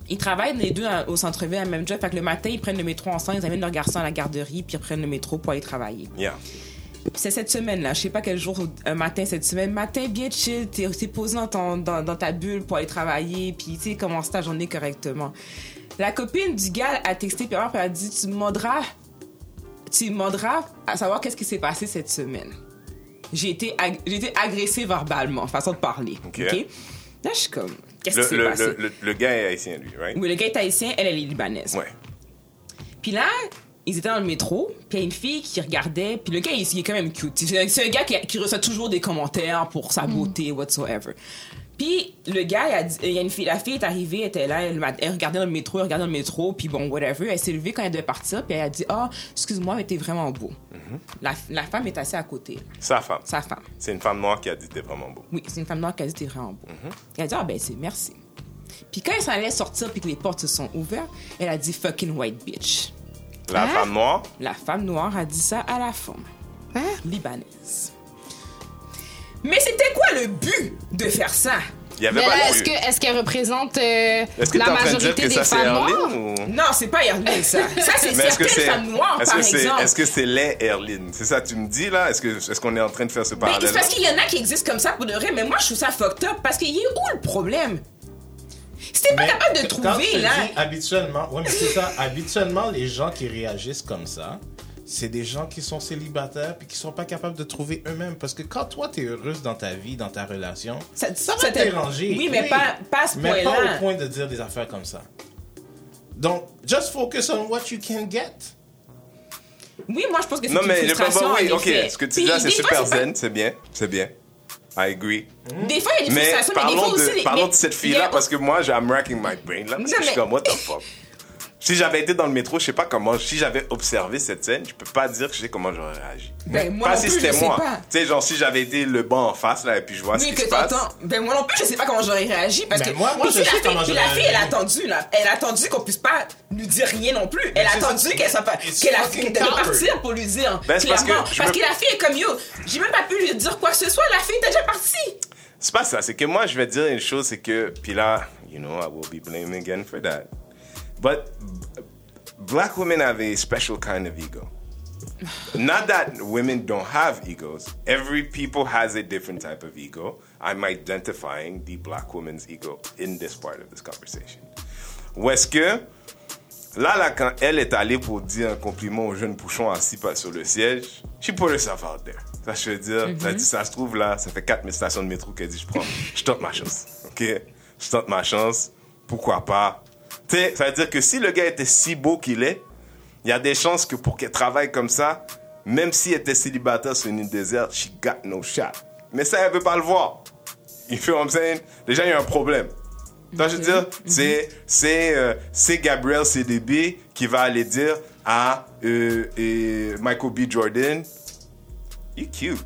Speaker 4: Ils travaillent les deux à- au centre-ville à la même job. Fait que le matin, ils prennent le métro ensemble, ils amènent leur garçon à la garderie, puis ils prennent le métro pour aller travailler.
Speaker 1: Yeah.
Speaker 4: C'est cette semaine-là, je sais pas quel jour, un matin cette semaine, matin bien chill, t'es t'es posé dans, ton- dans, dans ta bulle pour aller travailler, puis tu sais, commencer ta journée correctement. La copine du gars a texté, puis elle a dit, tu me demanderas, tu demanderas à savoir qu'est-ce qui s'est passé cette semaine. J'ai été, ag- été agressée verbalement, façon de parler.
Speaker 1: Ok.
Speaker 4: OK? Là, je suis comme, qu'est-ce
Speaker 1: Le,
Speaker 4: qui s'est passé?
Speaker 1: le, le, le gars est haïtien, lui, right?
Speaker 4: Oui, le gars est haïtien, elle, elle est libanaise.
Speaker 1: Ouais.
Speaker 4: Puis là, ils étaient dans le métro, puis il y a une fille qui regardait, puis le gars, il, il est quand même cute. C'est c'est un gars qui, qui reçoit toujours des commentaires pour sa beauté, whatsoever. Puis le gars, il a dit- il y a une fille, la fille est arrivée, elle était là, elle, regardait dans le métro, elle regardait dans le métro, puis bon, whatever. Elle s'est levée quand elle devait partir, puis elle a dit Ah, excuse-moi, mais t'es vraiment beau. la, la femme est assise à côté,
Speaker 1: Sa femme.
Speaker 4: sa femme.
Speaker 1: C'est une femme noire qui a dit t'es vraiment beau.
Speaker 4: Oui, c'est une femme noire qui a dit T'es vraiment beau. Elle a dit Ah, ben, c'est merci. Puis quand elle s'en allait sortir, puis que les portes se sont ouvertes, elle a dit Fucking white bitch.
Speaker 1: La
Speaker 3: Hein?
Speaker 1: femme noire,
Speaker 4: La femme noire a dit ça à la femme
Speaker 3: Hein?
Speaker 4: libanaise. Mais c'était quoi le but de faire ça?
Speaker 1: il y avait
Speaker 3: Mais
Speaker 1: pas
Speaker 3: là,
Speaker 1: de
Speaker 3: est-ce
Speaker 1: but.
Speaker 3: que- est-ce qu'elle représente euh,
Speaker 1: Est-ce que
Speaker 3: la
Speaker 1: t'es en train de dire
Speaker 3: majorité
Speaker 1: que
Speaker 3: des
Speaker 1: ça c'est
Speaker 3: femmes noires?
Speaker 1: Ou...
Speaker 4: Non, c'est pas Erline, ça. Ça, c'est
Speaker 1: Mais est-ce que
Speaker 4: certaines
Speaker 1: c'est
Speaker 4: femmes noires,
Speaker 1: est-ce
Speaker 4: par
Speaker 1: que c'est
Speaker 4: exemple.
Speaker 1: est-ce que c'est les Erline C'est ça que tu me dis là? Est-ce que est-ce qu'on est en train de faire ce
Speaker 4: Ben,
Speaker 1: parallèle
Speaker 4: c'est parce qu'il y en a qui existent comme ça pour de vrai, mais moi, je trouve ça fucked up parce qu'il y a où le problème? T'es pas capable de trouver, là.
Speaker 2: dis habituellement, ouais, mais c'est ça. Habituellement, les gens qui réagissent comme ça, c'est des gens qui sont célibataires puis qui sont pas capables de trouver eux-mêmes. Parce que quand toi, tu es heureuse dans ta vie, dans ta relation, ça,
Speaker 4: Ça-
Speaker 2: va
Speaker 4: ça
Speaker 2: te déranger.
Speaker 4: Oui, mais pas- pas à ce
Speaker 2: Mais pas
Speaker 4: point-là.
Speaker 2: au point de dire des affaires comme ça. Donc, just focus on what you can get.
Speaker 4: Oui, moi, je pense que c'est
Speaker 1: Non,
Speaker 4: une
Speaker 1: mais le
Speaker 4: frustration,
Speaker 1: oui,
Speaker 4: en
Speaker 1: ok,
Speaker 4: effet.
Speaker 1: ce que tu dis là, c'est super
Speaker 4: pas-
Speaker 1: zen, c'est bien, c'est bien. I agree.
Speaker 4: Des fois, il y a des
Speaker 1: Mais
Speaker 4: frustrations, mais des fois aussi...
Speaker 1: de, parlons
Speaker 4: mais-
Speaker 1: de cette fille-là
Speaker 4: a-
Speaker 1: parce que moi, I'm racking my brain là. Parce
Speaker 4: Non,
Speaker 1: que je suis
Speaker 4: mais-
Speaker 1: comme, what the fuck? Si j'avais été dans le métro, je sais pas comment. Si j'avais observé cette scène, je peux pas dire que je sais comment j'aurais réagi.
Speaker 4: Ben, moi
Speaker 1: pas
Speaker 4: non
Speaker 1: si
Speaker 4: plus,
Speaker 1: c'était
Speaker 4: je sais
Speaker 1: moi.
Speaker 4: pas.
Speaker 1: Tu sais, genre, si j'avais été le banc en face là et puis je vois ce
Speaker 4: Oui,
Speaker 1: qui
Speaker 4: que
Speaker 1: se passe.
Speaker 4: t'entends. Ben, moi non plus, je sais pas comment j'aurais réagi. Parce
Speaker 2: Ben,
Speaker 4: que.
Speaker 2: moi- moi, je
Speaker 4: la
Speaker 2: sais
Speaker 4: fille-
Speaker 2: comment j'aurais
Speaker 4: la fille, elle a attendu, là. Elle a attendu qu'on puisse pas lui dire rien non plus. Elle a attendu qu'elle soit pas.
Speaker 2: It's
Speaker 4: Qu'elle a devait
Speaker 2: coward.
Speaker 4: partir pour lui dire.
Speaker 1: Ben, c'est parce
Speaker 4: clairement.
Speaker 1: que
Speaker 4: Parce
Speaker 1: me-
Speaker 4: que la fille est comme yo. J'ai même pas pu lui dire quoi que ce soit. La fille était déjà partie.
Speaker 1: C'est pas ça, c'est que moi, je vais dire une chose, c'est que, puis là, you know, I will be blamed again for that. But black women have a special kind of ego. Not that women don't have egos. Every people has a different type of ego. I'm identifying the black woman's ego in this part of this conversation. Est-ce que, là, là, quand elle est allée pour dire un compliment au jeune bouchon assis sur le siège, she put herself out there. Ça, je veux dire, mm-hmm. ça, dit, ça se trouve là, ça fait 4000 stations de métro qu'elle dit, je prends, je tente ma chance. OK? Je tente ma chance. Pourquoi pas? Tu sais, ça veut dire que si le gars était si beau qu'il est, il y a des chances que pour qu'elle travaille comme ça, même si elle était célibataire sur une île déserte, she got no shot. Mais ça, elle veut pas le voir. Feel what I'm saying? Déjà, il y a un problème. Donc, je veux dire, c'est, c'est, euh, c'est Gabriel CDB qui va aller dire à euh, euh, Michael B. Jordan, You cute.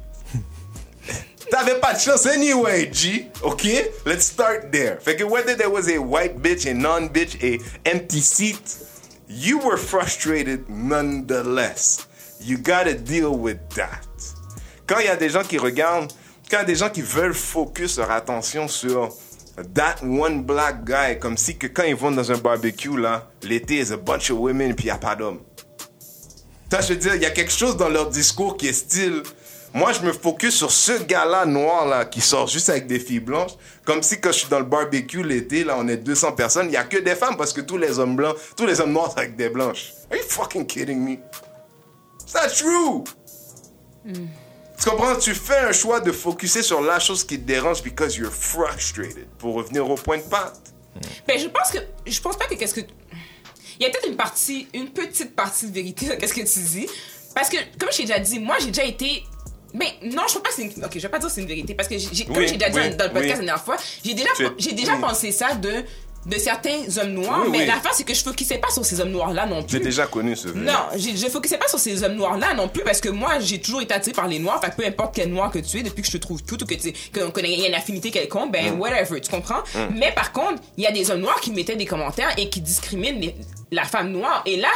Speaker 1: T'avais pas de chance anyway, G. OK? Let's start there. Fait que whether there was a white bitch, a non-bitch, a empty seat, you were frustrated nonetheless. You gotta deal with that. Quand il y a des gens qui regardent, quand il y a des gens qui veulent focus leur attention sur that one black guy, comme si que quand ils vont dans un barbecue, là, l'été, is a bunch of women, puis il n'y a pas d'hommes. Ça, je veux dire, il y a quelque chose dans leur discours qui est style. Moi, je me focus sur ce gars-là noir là qui sort juste avec des filles blanches, comme si quand je suis dans le barbecue l'été là, on est 200 personnes, il y a que des femmes parce que tous les hommes blancs, tous les hommes noirs sont avec des blanches. Are you fucking kidding me? It's not true? Tu comprends? Tu fais un choix de focuser sur la chose qui te dérange because you're frustrated. Pour revenir au point de pâte.
Speaker 4: Ben, je pense que. Je pense pas que qu'est-ce que. Il y a peut-être une partie, une petite partie de vérité dans qu'est-ce que tu dis. Parce que, comme j'ai déjà dit, moi, j'ai déjà été. Mais non, je crois pas que c'est une. Ok, je vais pas dire que c'est une vérité. Parce que, j'ai- comme
Speaker 1: Oui,
Speaker 4: j'ai déjà dit
Speaker 1: oui,
Speaker 4: dans le podcast
Speaker 1: oui.
Speaker 4: la dernière fois, j'ai déjà, j'ai déjà pensé ça de, de certains hommes noirs. Mais
Speaker 1: oui.
Speaker 4: l'affaire, c'est que je focusais pas sur ces hommes noirs-là non
Speaker 1: J'ai
Speaker 4: plus.
Speaker 1: déjà connu ce.
Speaker 4: Non, j'ai- je focusais pas sur ces hommes noirs-là non plus parce que moi, j'ai toujours été attirée par les noirs. Fait que peu importe quel noir que tu es, depuis que je te trouve cute ou que tu qu'on connaît, il y a une affinité quelconque, ben,
Speaker 1: Mm.
Speaker 4: whatever, tu comprends? Mais par contre, il y a des hommes noirs qui mettaient des commentaires et qui discriminent les- la femme noire. Et là,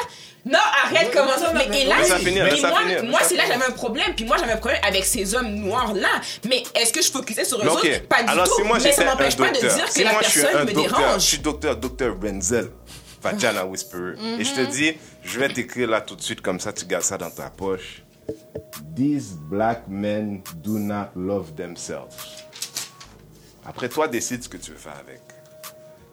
Speaker 4: non, arrête, comment ça? Mais, et là,
Speaker 1: laisse-la finir,
Speaker 4: mais
Speaker 1: laisse-la
Speaker 4: moi,
Speaker 1: finir,
Speaker 4: moi c'est là que j'avais un problème. Puis moi, j'avais un problème avec ces hommes noirs-là. Mais est-ce que je focusais sur eux
Speaker 1: Mais ok.
Speaker 4: autres? Pas du
Speaker 1: Alors,
Speaker 4: tout.
Speaker 1: si moi
Speaker 4: mais ça m'empêche pas de dire que
Speaker 1: si
Speaker 4: la
Speaker 1: moi je suis
Speaker 4: personne
Speaker 1: un
Speaker 4: me
Speaker 1: docteur,
Speaker 4: dérange.
Speaker 1: je suis docteur, docteur Renzel, Vagina Whisperer, et je te dis, je vais t'écrire là tout de suite comme ça, tu gardes ça dans ta poche. These black men do not love themselves. Après toi, décide ce que tu veux faire avec.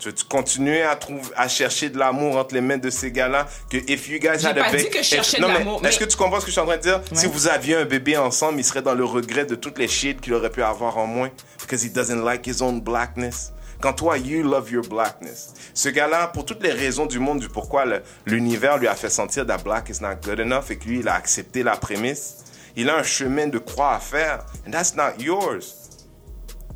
Speaker 1: Tu veux continuer à, trouver, à chercher de l'amour entre les mains de ces gars-là? Que if you guys had a
Speaker 4: pas
Speaker 1: baby-
Speaker 4: dit que je cherchais de
Speaker 1: mais
Speaker 4: l'amour,
Speaker 1: Est-ce
Speaker 4: mais-
Speaker 1: que tu comprends ce que je suis en train de dire? Si vous aviez un bébé ensemble, il serait dans le regret de toutes les shit qu'il aurait pu avoir en moins because he doesn't like his own blackness. Quand toi, you love your blackness. Ce gars-là, pour toutes les raisons du monde du pourquoi l'univers lui a fait sentir that black is not good enough et que lui, il a accepté la prémisse, il a un chemin de croix à faire and that's not yours.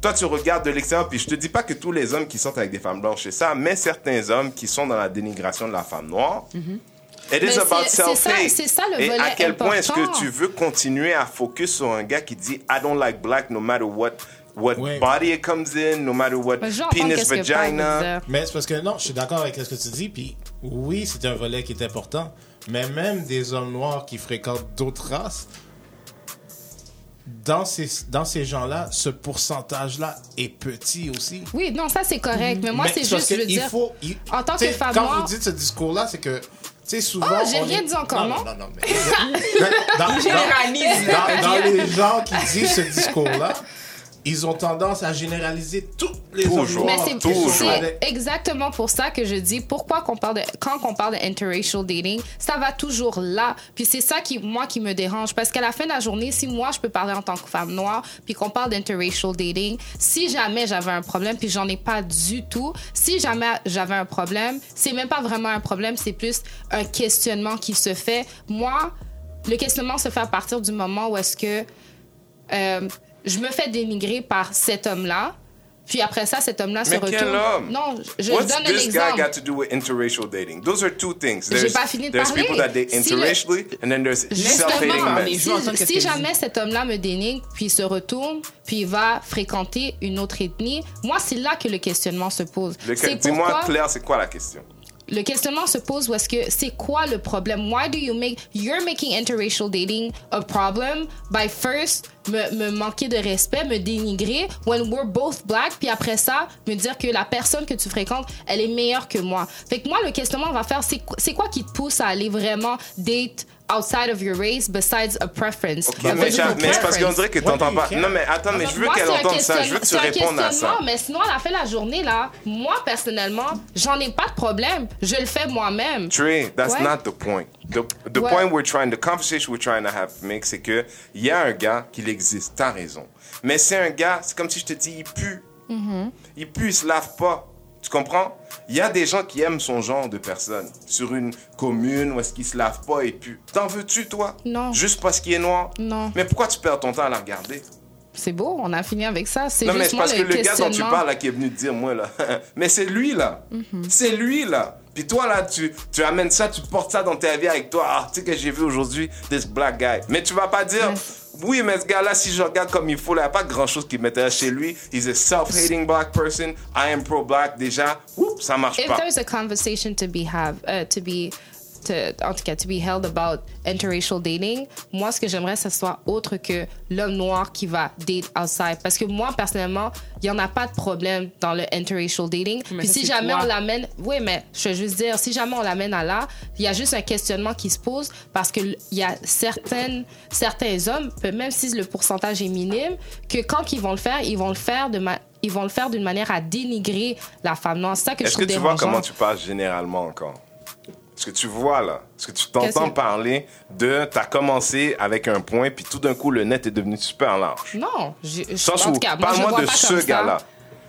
Speaker 1: Toi, tu regardes de l'extérieur, puis je te dis pas que tous les hommes qui sortent avec des femmes blanches, c'est ça, mais certains hommes qui sont dans la dénigration de la femme noire. It is
Speaker 3: Mais
Speaker 1: about
Speaker 3: c'est- c'est ça- ça le
Speaker 1: Et
Speaker 3: volet
Speaker 1: à quel point est-ce que tu veux continuer à focus sur un gars qui dit I don't like black no matter what, what body it comes in, no matter what penis, vagina.
Speaker 2: Mais c'est parce que non, je suis d'accord avec ce que tu dis, puis oui, c'est un volet qui est important, mais même des hommes noirs qui fréquentent d'autres races, dans ces, dans ces gens-là, ce pourcentage-là est petit aussi.
Speaker 3: Oui, non, ça c'est correct. Mais moi,
Speaker 2: Mais
Speaker 3: c'est juste, je
Speaker 2: que
Speaker 3: veux
Speaker 2: il
Speaker 3: dire,
Speaker 2: faut- il-
Speaker 3: en tant que femme
Speaker 2: Quand
Speaker 3: noire-
Speaker 2: vous dites ce discours-là, c'est que, tu sais, souvent.
Speaker 3: Oh, j'ai rien
Speaker 2: est-
Speaker 3: dit encore, non?
Speaker 2: Non, non, mais. dans, dans- dans- dans les gens qui disent ce discours-là, ils ont tendance à généraliser tous les
Speaker 1: Toujours.
Speaker 3: c'est exactement pour ça que je dis pourquoi qu'on parle de, quand on parle de interracial dating, ça va toujours là. Puis c'est ça qui moi qui me dérange parce qu'à la fin de la journée, si moi je peux parler en tant que femme noire, puis qu'on parle d'interracial dating, si jamais j'avais un problème, puis j'en ai pas du tout, si jamais j'avais un problème, c'est même pas vraiment un problème, c'est plus un questionnement qui se fait. Moi, le questionnement se fait à partir du moment où est-ce que euh, je me fais dénigrer par cet homme-là. Puis après ça, cet homme-là se
Speaker 1: Mais
Speaker 3: retourne.
Speaker 1: quel homme?
Speaker 3: Non, je, je
Speaker 1: What's
Speaker 3: donne un
Speaker 1: this guy
Speaker 3: exemple.
Speaker 1: got to do with interracial dating? Those are two things.
Speaker 3: J'ai
Speaker 1: There's,
Speaker 3: pas fini de
Speaker 1: there's
Speaker 3: parler.
Speaker 1: people that date
Speaker 3: Si le-
Speaker 1: interracially, and then there's self-hating men.
Speaker 3: Si, si
Speaker 4: qu'elle
Speaker 3: jamais cet homme-là me dénigre, puis il se retourne, puis il va fréquenter une autre ethnie, moi, c'est là que le questionnement se pose.
Speaker 1: Dis-moi,
Speaker 3: pourquoi-
Speaker 1: Claire, c'est quoi la question?
Speaker 3: Le questionnement se pose où est-ce que c'est quoi le problème? Why do you make you're making interracial dating a problem by first me, me manquer de respect, me dénigrer when we're both black, puis après ça me dire que la personne que tu fréquentes elle est meilleure que moi. Fait que moi le questionnement on va faire c'est quoi qui te pousse à aller vraiment date outside of your race besides a preference. A
Speaker 1: mais, mais c'est parce qu'on dirait que
Speaker 2: What
Speaker 1: t'entends
Speaker 2: do
Speaker 1: pas. Non, mais attends, mais je veux qu'elle entende ça. Je veux que tu répondes à ça.
Speaker 3: questionnement, Mais sinon, à la fin de la journée, là, moi, personnellement, j'en ai pas de problème. Je le fais moi-même.
Speaker 1: Trey, that's
Speaker 3: Ouais.
Speaker 1: not the point. The, the
Speaker 3: Ouais.
Speaker 1: point we're trying, the conversation we're trying to have make, c'est que il y a un gars qui existe. T'as raison. Mais c'est un gars, c'est comme si je te dis, il pue.
Speaker 3: Mm-hmm.
Speaker 1: Il pue, il se lave pas. Tu comprends? Il y a des gens qui aiment son genre de personne. Sur une commune où est-ce qu'il se lave pas et pue. T'en veux-tu, toi?
Speaker 3: Non.
Speaker 1: Juste parce qu'il est noir?
Speaker 3: Non.
Speaker 1: Mais pourquoi tu perds ton temps à la regarder?
Speaker 3: C'est beau, on a fini avec ça. C'est
Speaker 1: Non, mais c'est parce que
Speaker 3: le
Speaker 1: gars dont tu parles, là, qui est venu te dire, moi, là, mais c'est lui, là.
Speaker 3: Mm-hmm.
Speaker 1: C'est lui, là. Puis toi, là, tu, tu amènes ça, tu portes ça dans ta vie avec toi. Ah, tu sais que j'ai vu aujourd'hui, this black guy. Mais tu vas pas dire, oui, mais ce gars-là, si je regarde comme il faut, il n'y a pas grand-chose qui m'intéresse chez lui. He's a self-hating black person. I am pro-black. Déjà, oups, ça marche
Speaker 3: If
Speaker 1: pas.
Speaker 3: there's a conversation to be have, uh, to be, to, en tout cas, to be held about interracial dating, moi, ce que j'aimerais, ce soit autre que l'homme noir qui va date outside. Parce que moi, personnellement, il y en a pas de problème dans le interracial dating.
Speaker 4: Mais
Speaker 3: Puis
Speaker 4: ça,
Speaker 3: si jamais
Speaker 4: toi.
Speaker 3: on l'amène, oui, mais je veux juste dire, si jamais on l'amène à là, il y a juste un questionnement qui se pose parce que l- il y a certaines, certains hommes, même si le pourcentage est minime, que quand ils vont le faire, ils vont le faire de ma- ils vont le faire d'une manière à dénigrer la femme noire. C'est ça que je
Speaker 1: Est-ce que
Speaker 3: trouve
Speaker 1: tu vois
Speaker 3: dérangeant.
Speaker 1: comment tu parles généralement encore? Est-ce que tu vois là? Est-ce que tu t'entends parler de. T'as commencé avec un point, puis tout d'un coup, le net est devenu super large?
Speaker 3: Non, je, je-
Speaker 1: parle-moi de ce gars-là.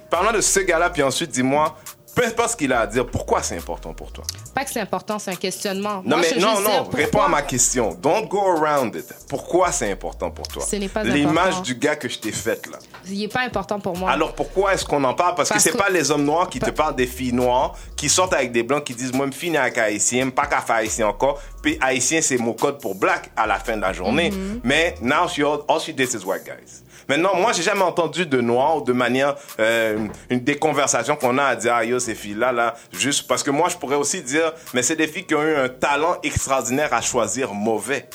Speaker 1: Parle-moi de ce gars-là, puis ensuite dis-moi, peu importe ce qu'il a à dire, pourquoi c'est important pour toi?
Speaker 3: Pas que c'est important, c'est un questionnement.
Speaker 1: Non,
Speaker 3: Moi,
Speaker 1: mais non, non,
Speaker 3: pourquoi-
Speaker 1: réponds à ma question. Don't go around it. Pourquoi c'est important pour toi?
Speaker 3: Ce n'est pas
Speaker 1: L'image du gars que je t'ai faite, là.
Speaker 3: Il n'est pas important pour moi.
Speaker 1: Alors pourquoi est-ce qu'on en parle? Parce,
Speaker 3: Parce
Speaker 1: que c'est
Speaker 3: que-
Speaker 1: pas les hommes noirs qui te
Speaker 3: Pa-
Speaker 1: parlent des filles noires, qui sortent avec des blancs, qui disent moi, je finis avec haïtien, pas qu'à faire haïtien encore. Puis haïtien, c'est mon code pour black à la fin de la journée.
Speaker 3: Mm-hmm.
Speaker 1: Mais now, she, all, she dates is white guys. Maintenant, moi, j'ai jamais entendu de noirs de manière, euh, une, des conversations qu'on a à dire, ah yo, ces filles-là, là, juste parce que moi, je pourrais aussi dire, mais c'est des filles qui ont eu un talent extraordinaire à choisir mauvais.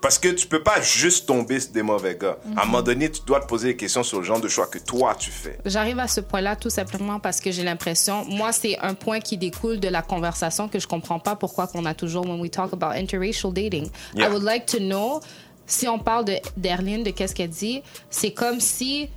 Speaker 1: Parce que tu peux pas juste tomber sur des mauvais gars. À un moment donné, tu dois te poser des questions sur le genre de choix que toi, tu fais.
Speaker 3: J'arrive à ce point-là tout simplement parce que j'ai l'impression, moi, c'est un point qui découle de la conversation que je comprends pas pourquoi qu'on a toujours, when we talk about interracial dating.
Speaker 1: Yeah.
Speaker 3: I would like to know, si on parle de d'Erline, de qu'est-ce qu'elle dit, c'est comme si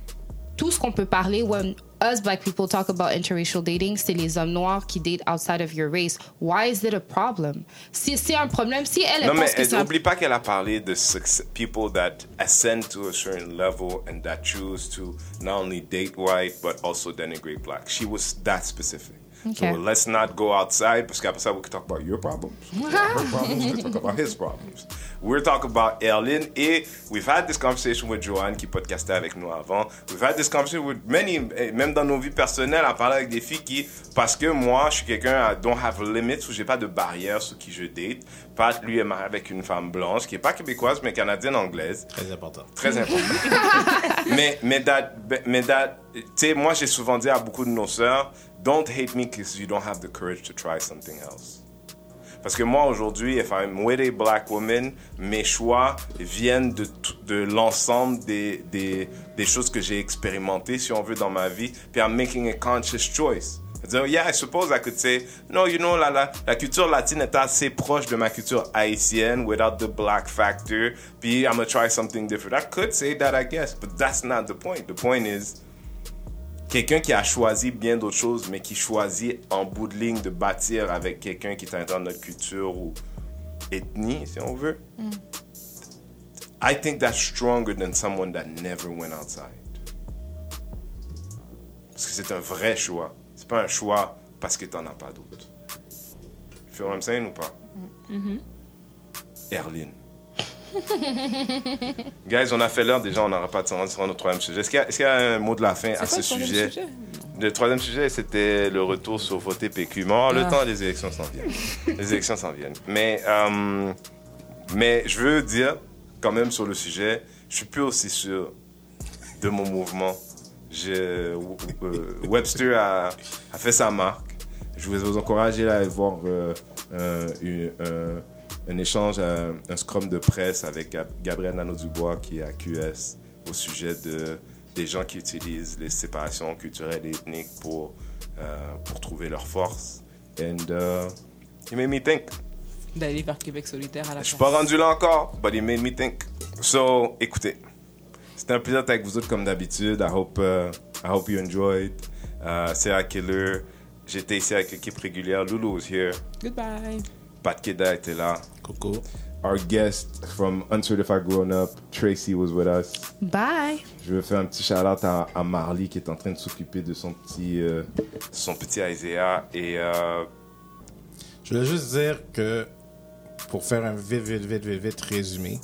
Speaker 3: tout ce qu'on peut parler, when us black people talk about interracial dating, c'est les hommes noirs qui date outside of your race. Why is it a problem? Si c'est un problème, si elle,
Speaker 1: Non, mais
Speaker 3: que
Speaker 1: elle-
Speaker 3: c'est un
Speaker 1: n'oublie pas qu'elle a parlé de success- people that ascend to a certain level and that choose to not only date white but also denigrate black. She was that specific.
Speaker 3: Okay.
Speaker 1: So let's not go outside parce qu'après ça, we can talk about your problems. her problems. We can talk about his problems. We're talking about Erlyn et we've had this conversation with Joanne qui podcastait avec nous avant. We've had this conversation with many, même dans nos vies personnelles, à parler avec des filles qui, parce que moi, je suis quelqu'un, I don't have limits, où j'ai pas de barrières sur qui je date. Pat, lui, est marié avec une femme blanche qui est pas québécoise mais canadienne anglaise.
Speaker 2: Très important.
Speaker 1: Très important. mais, mais, that, mais that, tu sais, moi, j'ai souvent dit à beaucoup de nos sœurs, don't hate me because you don't have the courage to try something else. Parce que moi, aujourd'hui, if I'm with a black woman, mes choix viennent de, de l'ensemble des, des, des choses que j'ai expérimentées, si on veut, dans ma vie. Puis I'm making a conscious choice. Dire, yeah, I suppose I could say, no, you know, la, la, la culture latine est assez proche de ma culture haïtienne without the black factor. Puis I'm gonna try something different. I could say that, I guess, but that's not the point. The point is, quelqu'un qui a choisi bien d'autres choses, mais qui choisit en bout de ligne de bâtir avec quelqu'un qui est à l'intérieur de notre culture ou ethnie, si on veut. I think that's stronger than someone that never went outside. Parce que c'est un vrai choix. C'est pas un choix parce que t'en as pas d'autres. Tu feel what I'm saying ou pas? Erline. Guys, on a fait l'heure déjà, on n'aura pas de temps sur notre troisième sujet. Est-ce qu'il y, a- y un mot de la fin à ce
Speaker 4: quoi
Speaker 1: sujet?
Speaker 4: sujet?
Speaker 1: Le troisième sujet, c'était le retour sur voter PQ. Mais oh, le
Speaker 4: Ah.
Speaker 1: temps, les élections s'en viennent. les élections s'en viennent. Mais, euh, mais je veux dire, quand même, sur le sujet, je suis plus aussi sûr de mon mouvement. Je- euh, Webster a, a fait sa marque. Je vous encourager à aller voir euh, une- un, échange, un, un scrum de presse avec Gab- Gabriel Nano-Dubois qui est à QS au sujet de, des gens qui utilisent les séparations culturelles et ethniques pour, euh, pour trouver leur force. And uh, it made me think.
Speaker 4: D'aller vers Québec solitaire à la
Speaker 1: Je suis
Speaker 4: fin.
Speaker 1: pas rendu là encore, but it made me think. So, écoutez, c'était un plaisir d'être avec vous autres comme d'habitude. I hope, uh, I hope you enjoyed. Uh, Sarah Killer, j'étais ici avec l'équipe régulière. Lulu was here.
Speaker 4: Goodbye.
Speaker 1: Pat Keda était là.
Speaker 2: Coco.
Speaker 1: Our guest from Uncertified Grown Up, Tracy, was with us.
Speaker 3: Bye.
Speaker 1: Je veux faire un petit shout-out à, à Marley qui est en train de s'occuper de son petit, euh, son petit Isaiah. Et euh,
Speaker 2: Je voulais juste dire que, pour faire un vite, vite, vite, vite, vite résumé,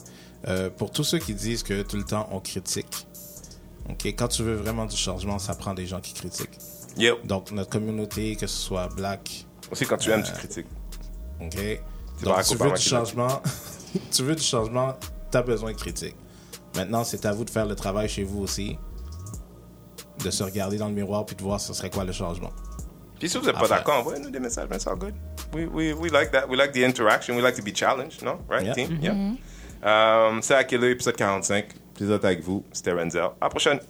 Speaker 2: euh, pour tous ceux qui disent que tout le temps on critique, ok, quand tu veux vraiment du changement, ça prend des gens qui critiquent.
Speaker 1: yep.
Speaker 2: Donc, notre communauté, que ce soit black,
Speaker 1: Aussi, quand tu aimes, tu critiques.
Speaker 2: Ok, donc tu veux du changement, tu veux du changement, tu as besoin de critiques. Maintenant, c'est à vous de faire le travail chez vous aussi, de se regarder dans le miroir puis de voir ce serait quoi le changement.
Speaker 1: Puis si vous n'êtes pas d'accord, envoyez-nous des messages, mais c'est good. We, we, we like that. We like the interaction. We like to be challenged, no? Right,
Speaker 2: Yeah.
Speaker 1: team? Yeah. Um, c'est épisode 45. Plaisir d'être avec vous. C'était Renzel. À la prochaine.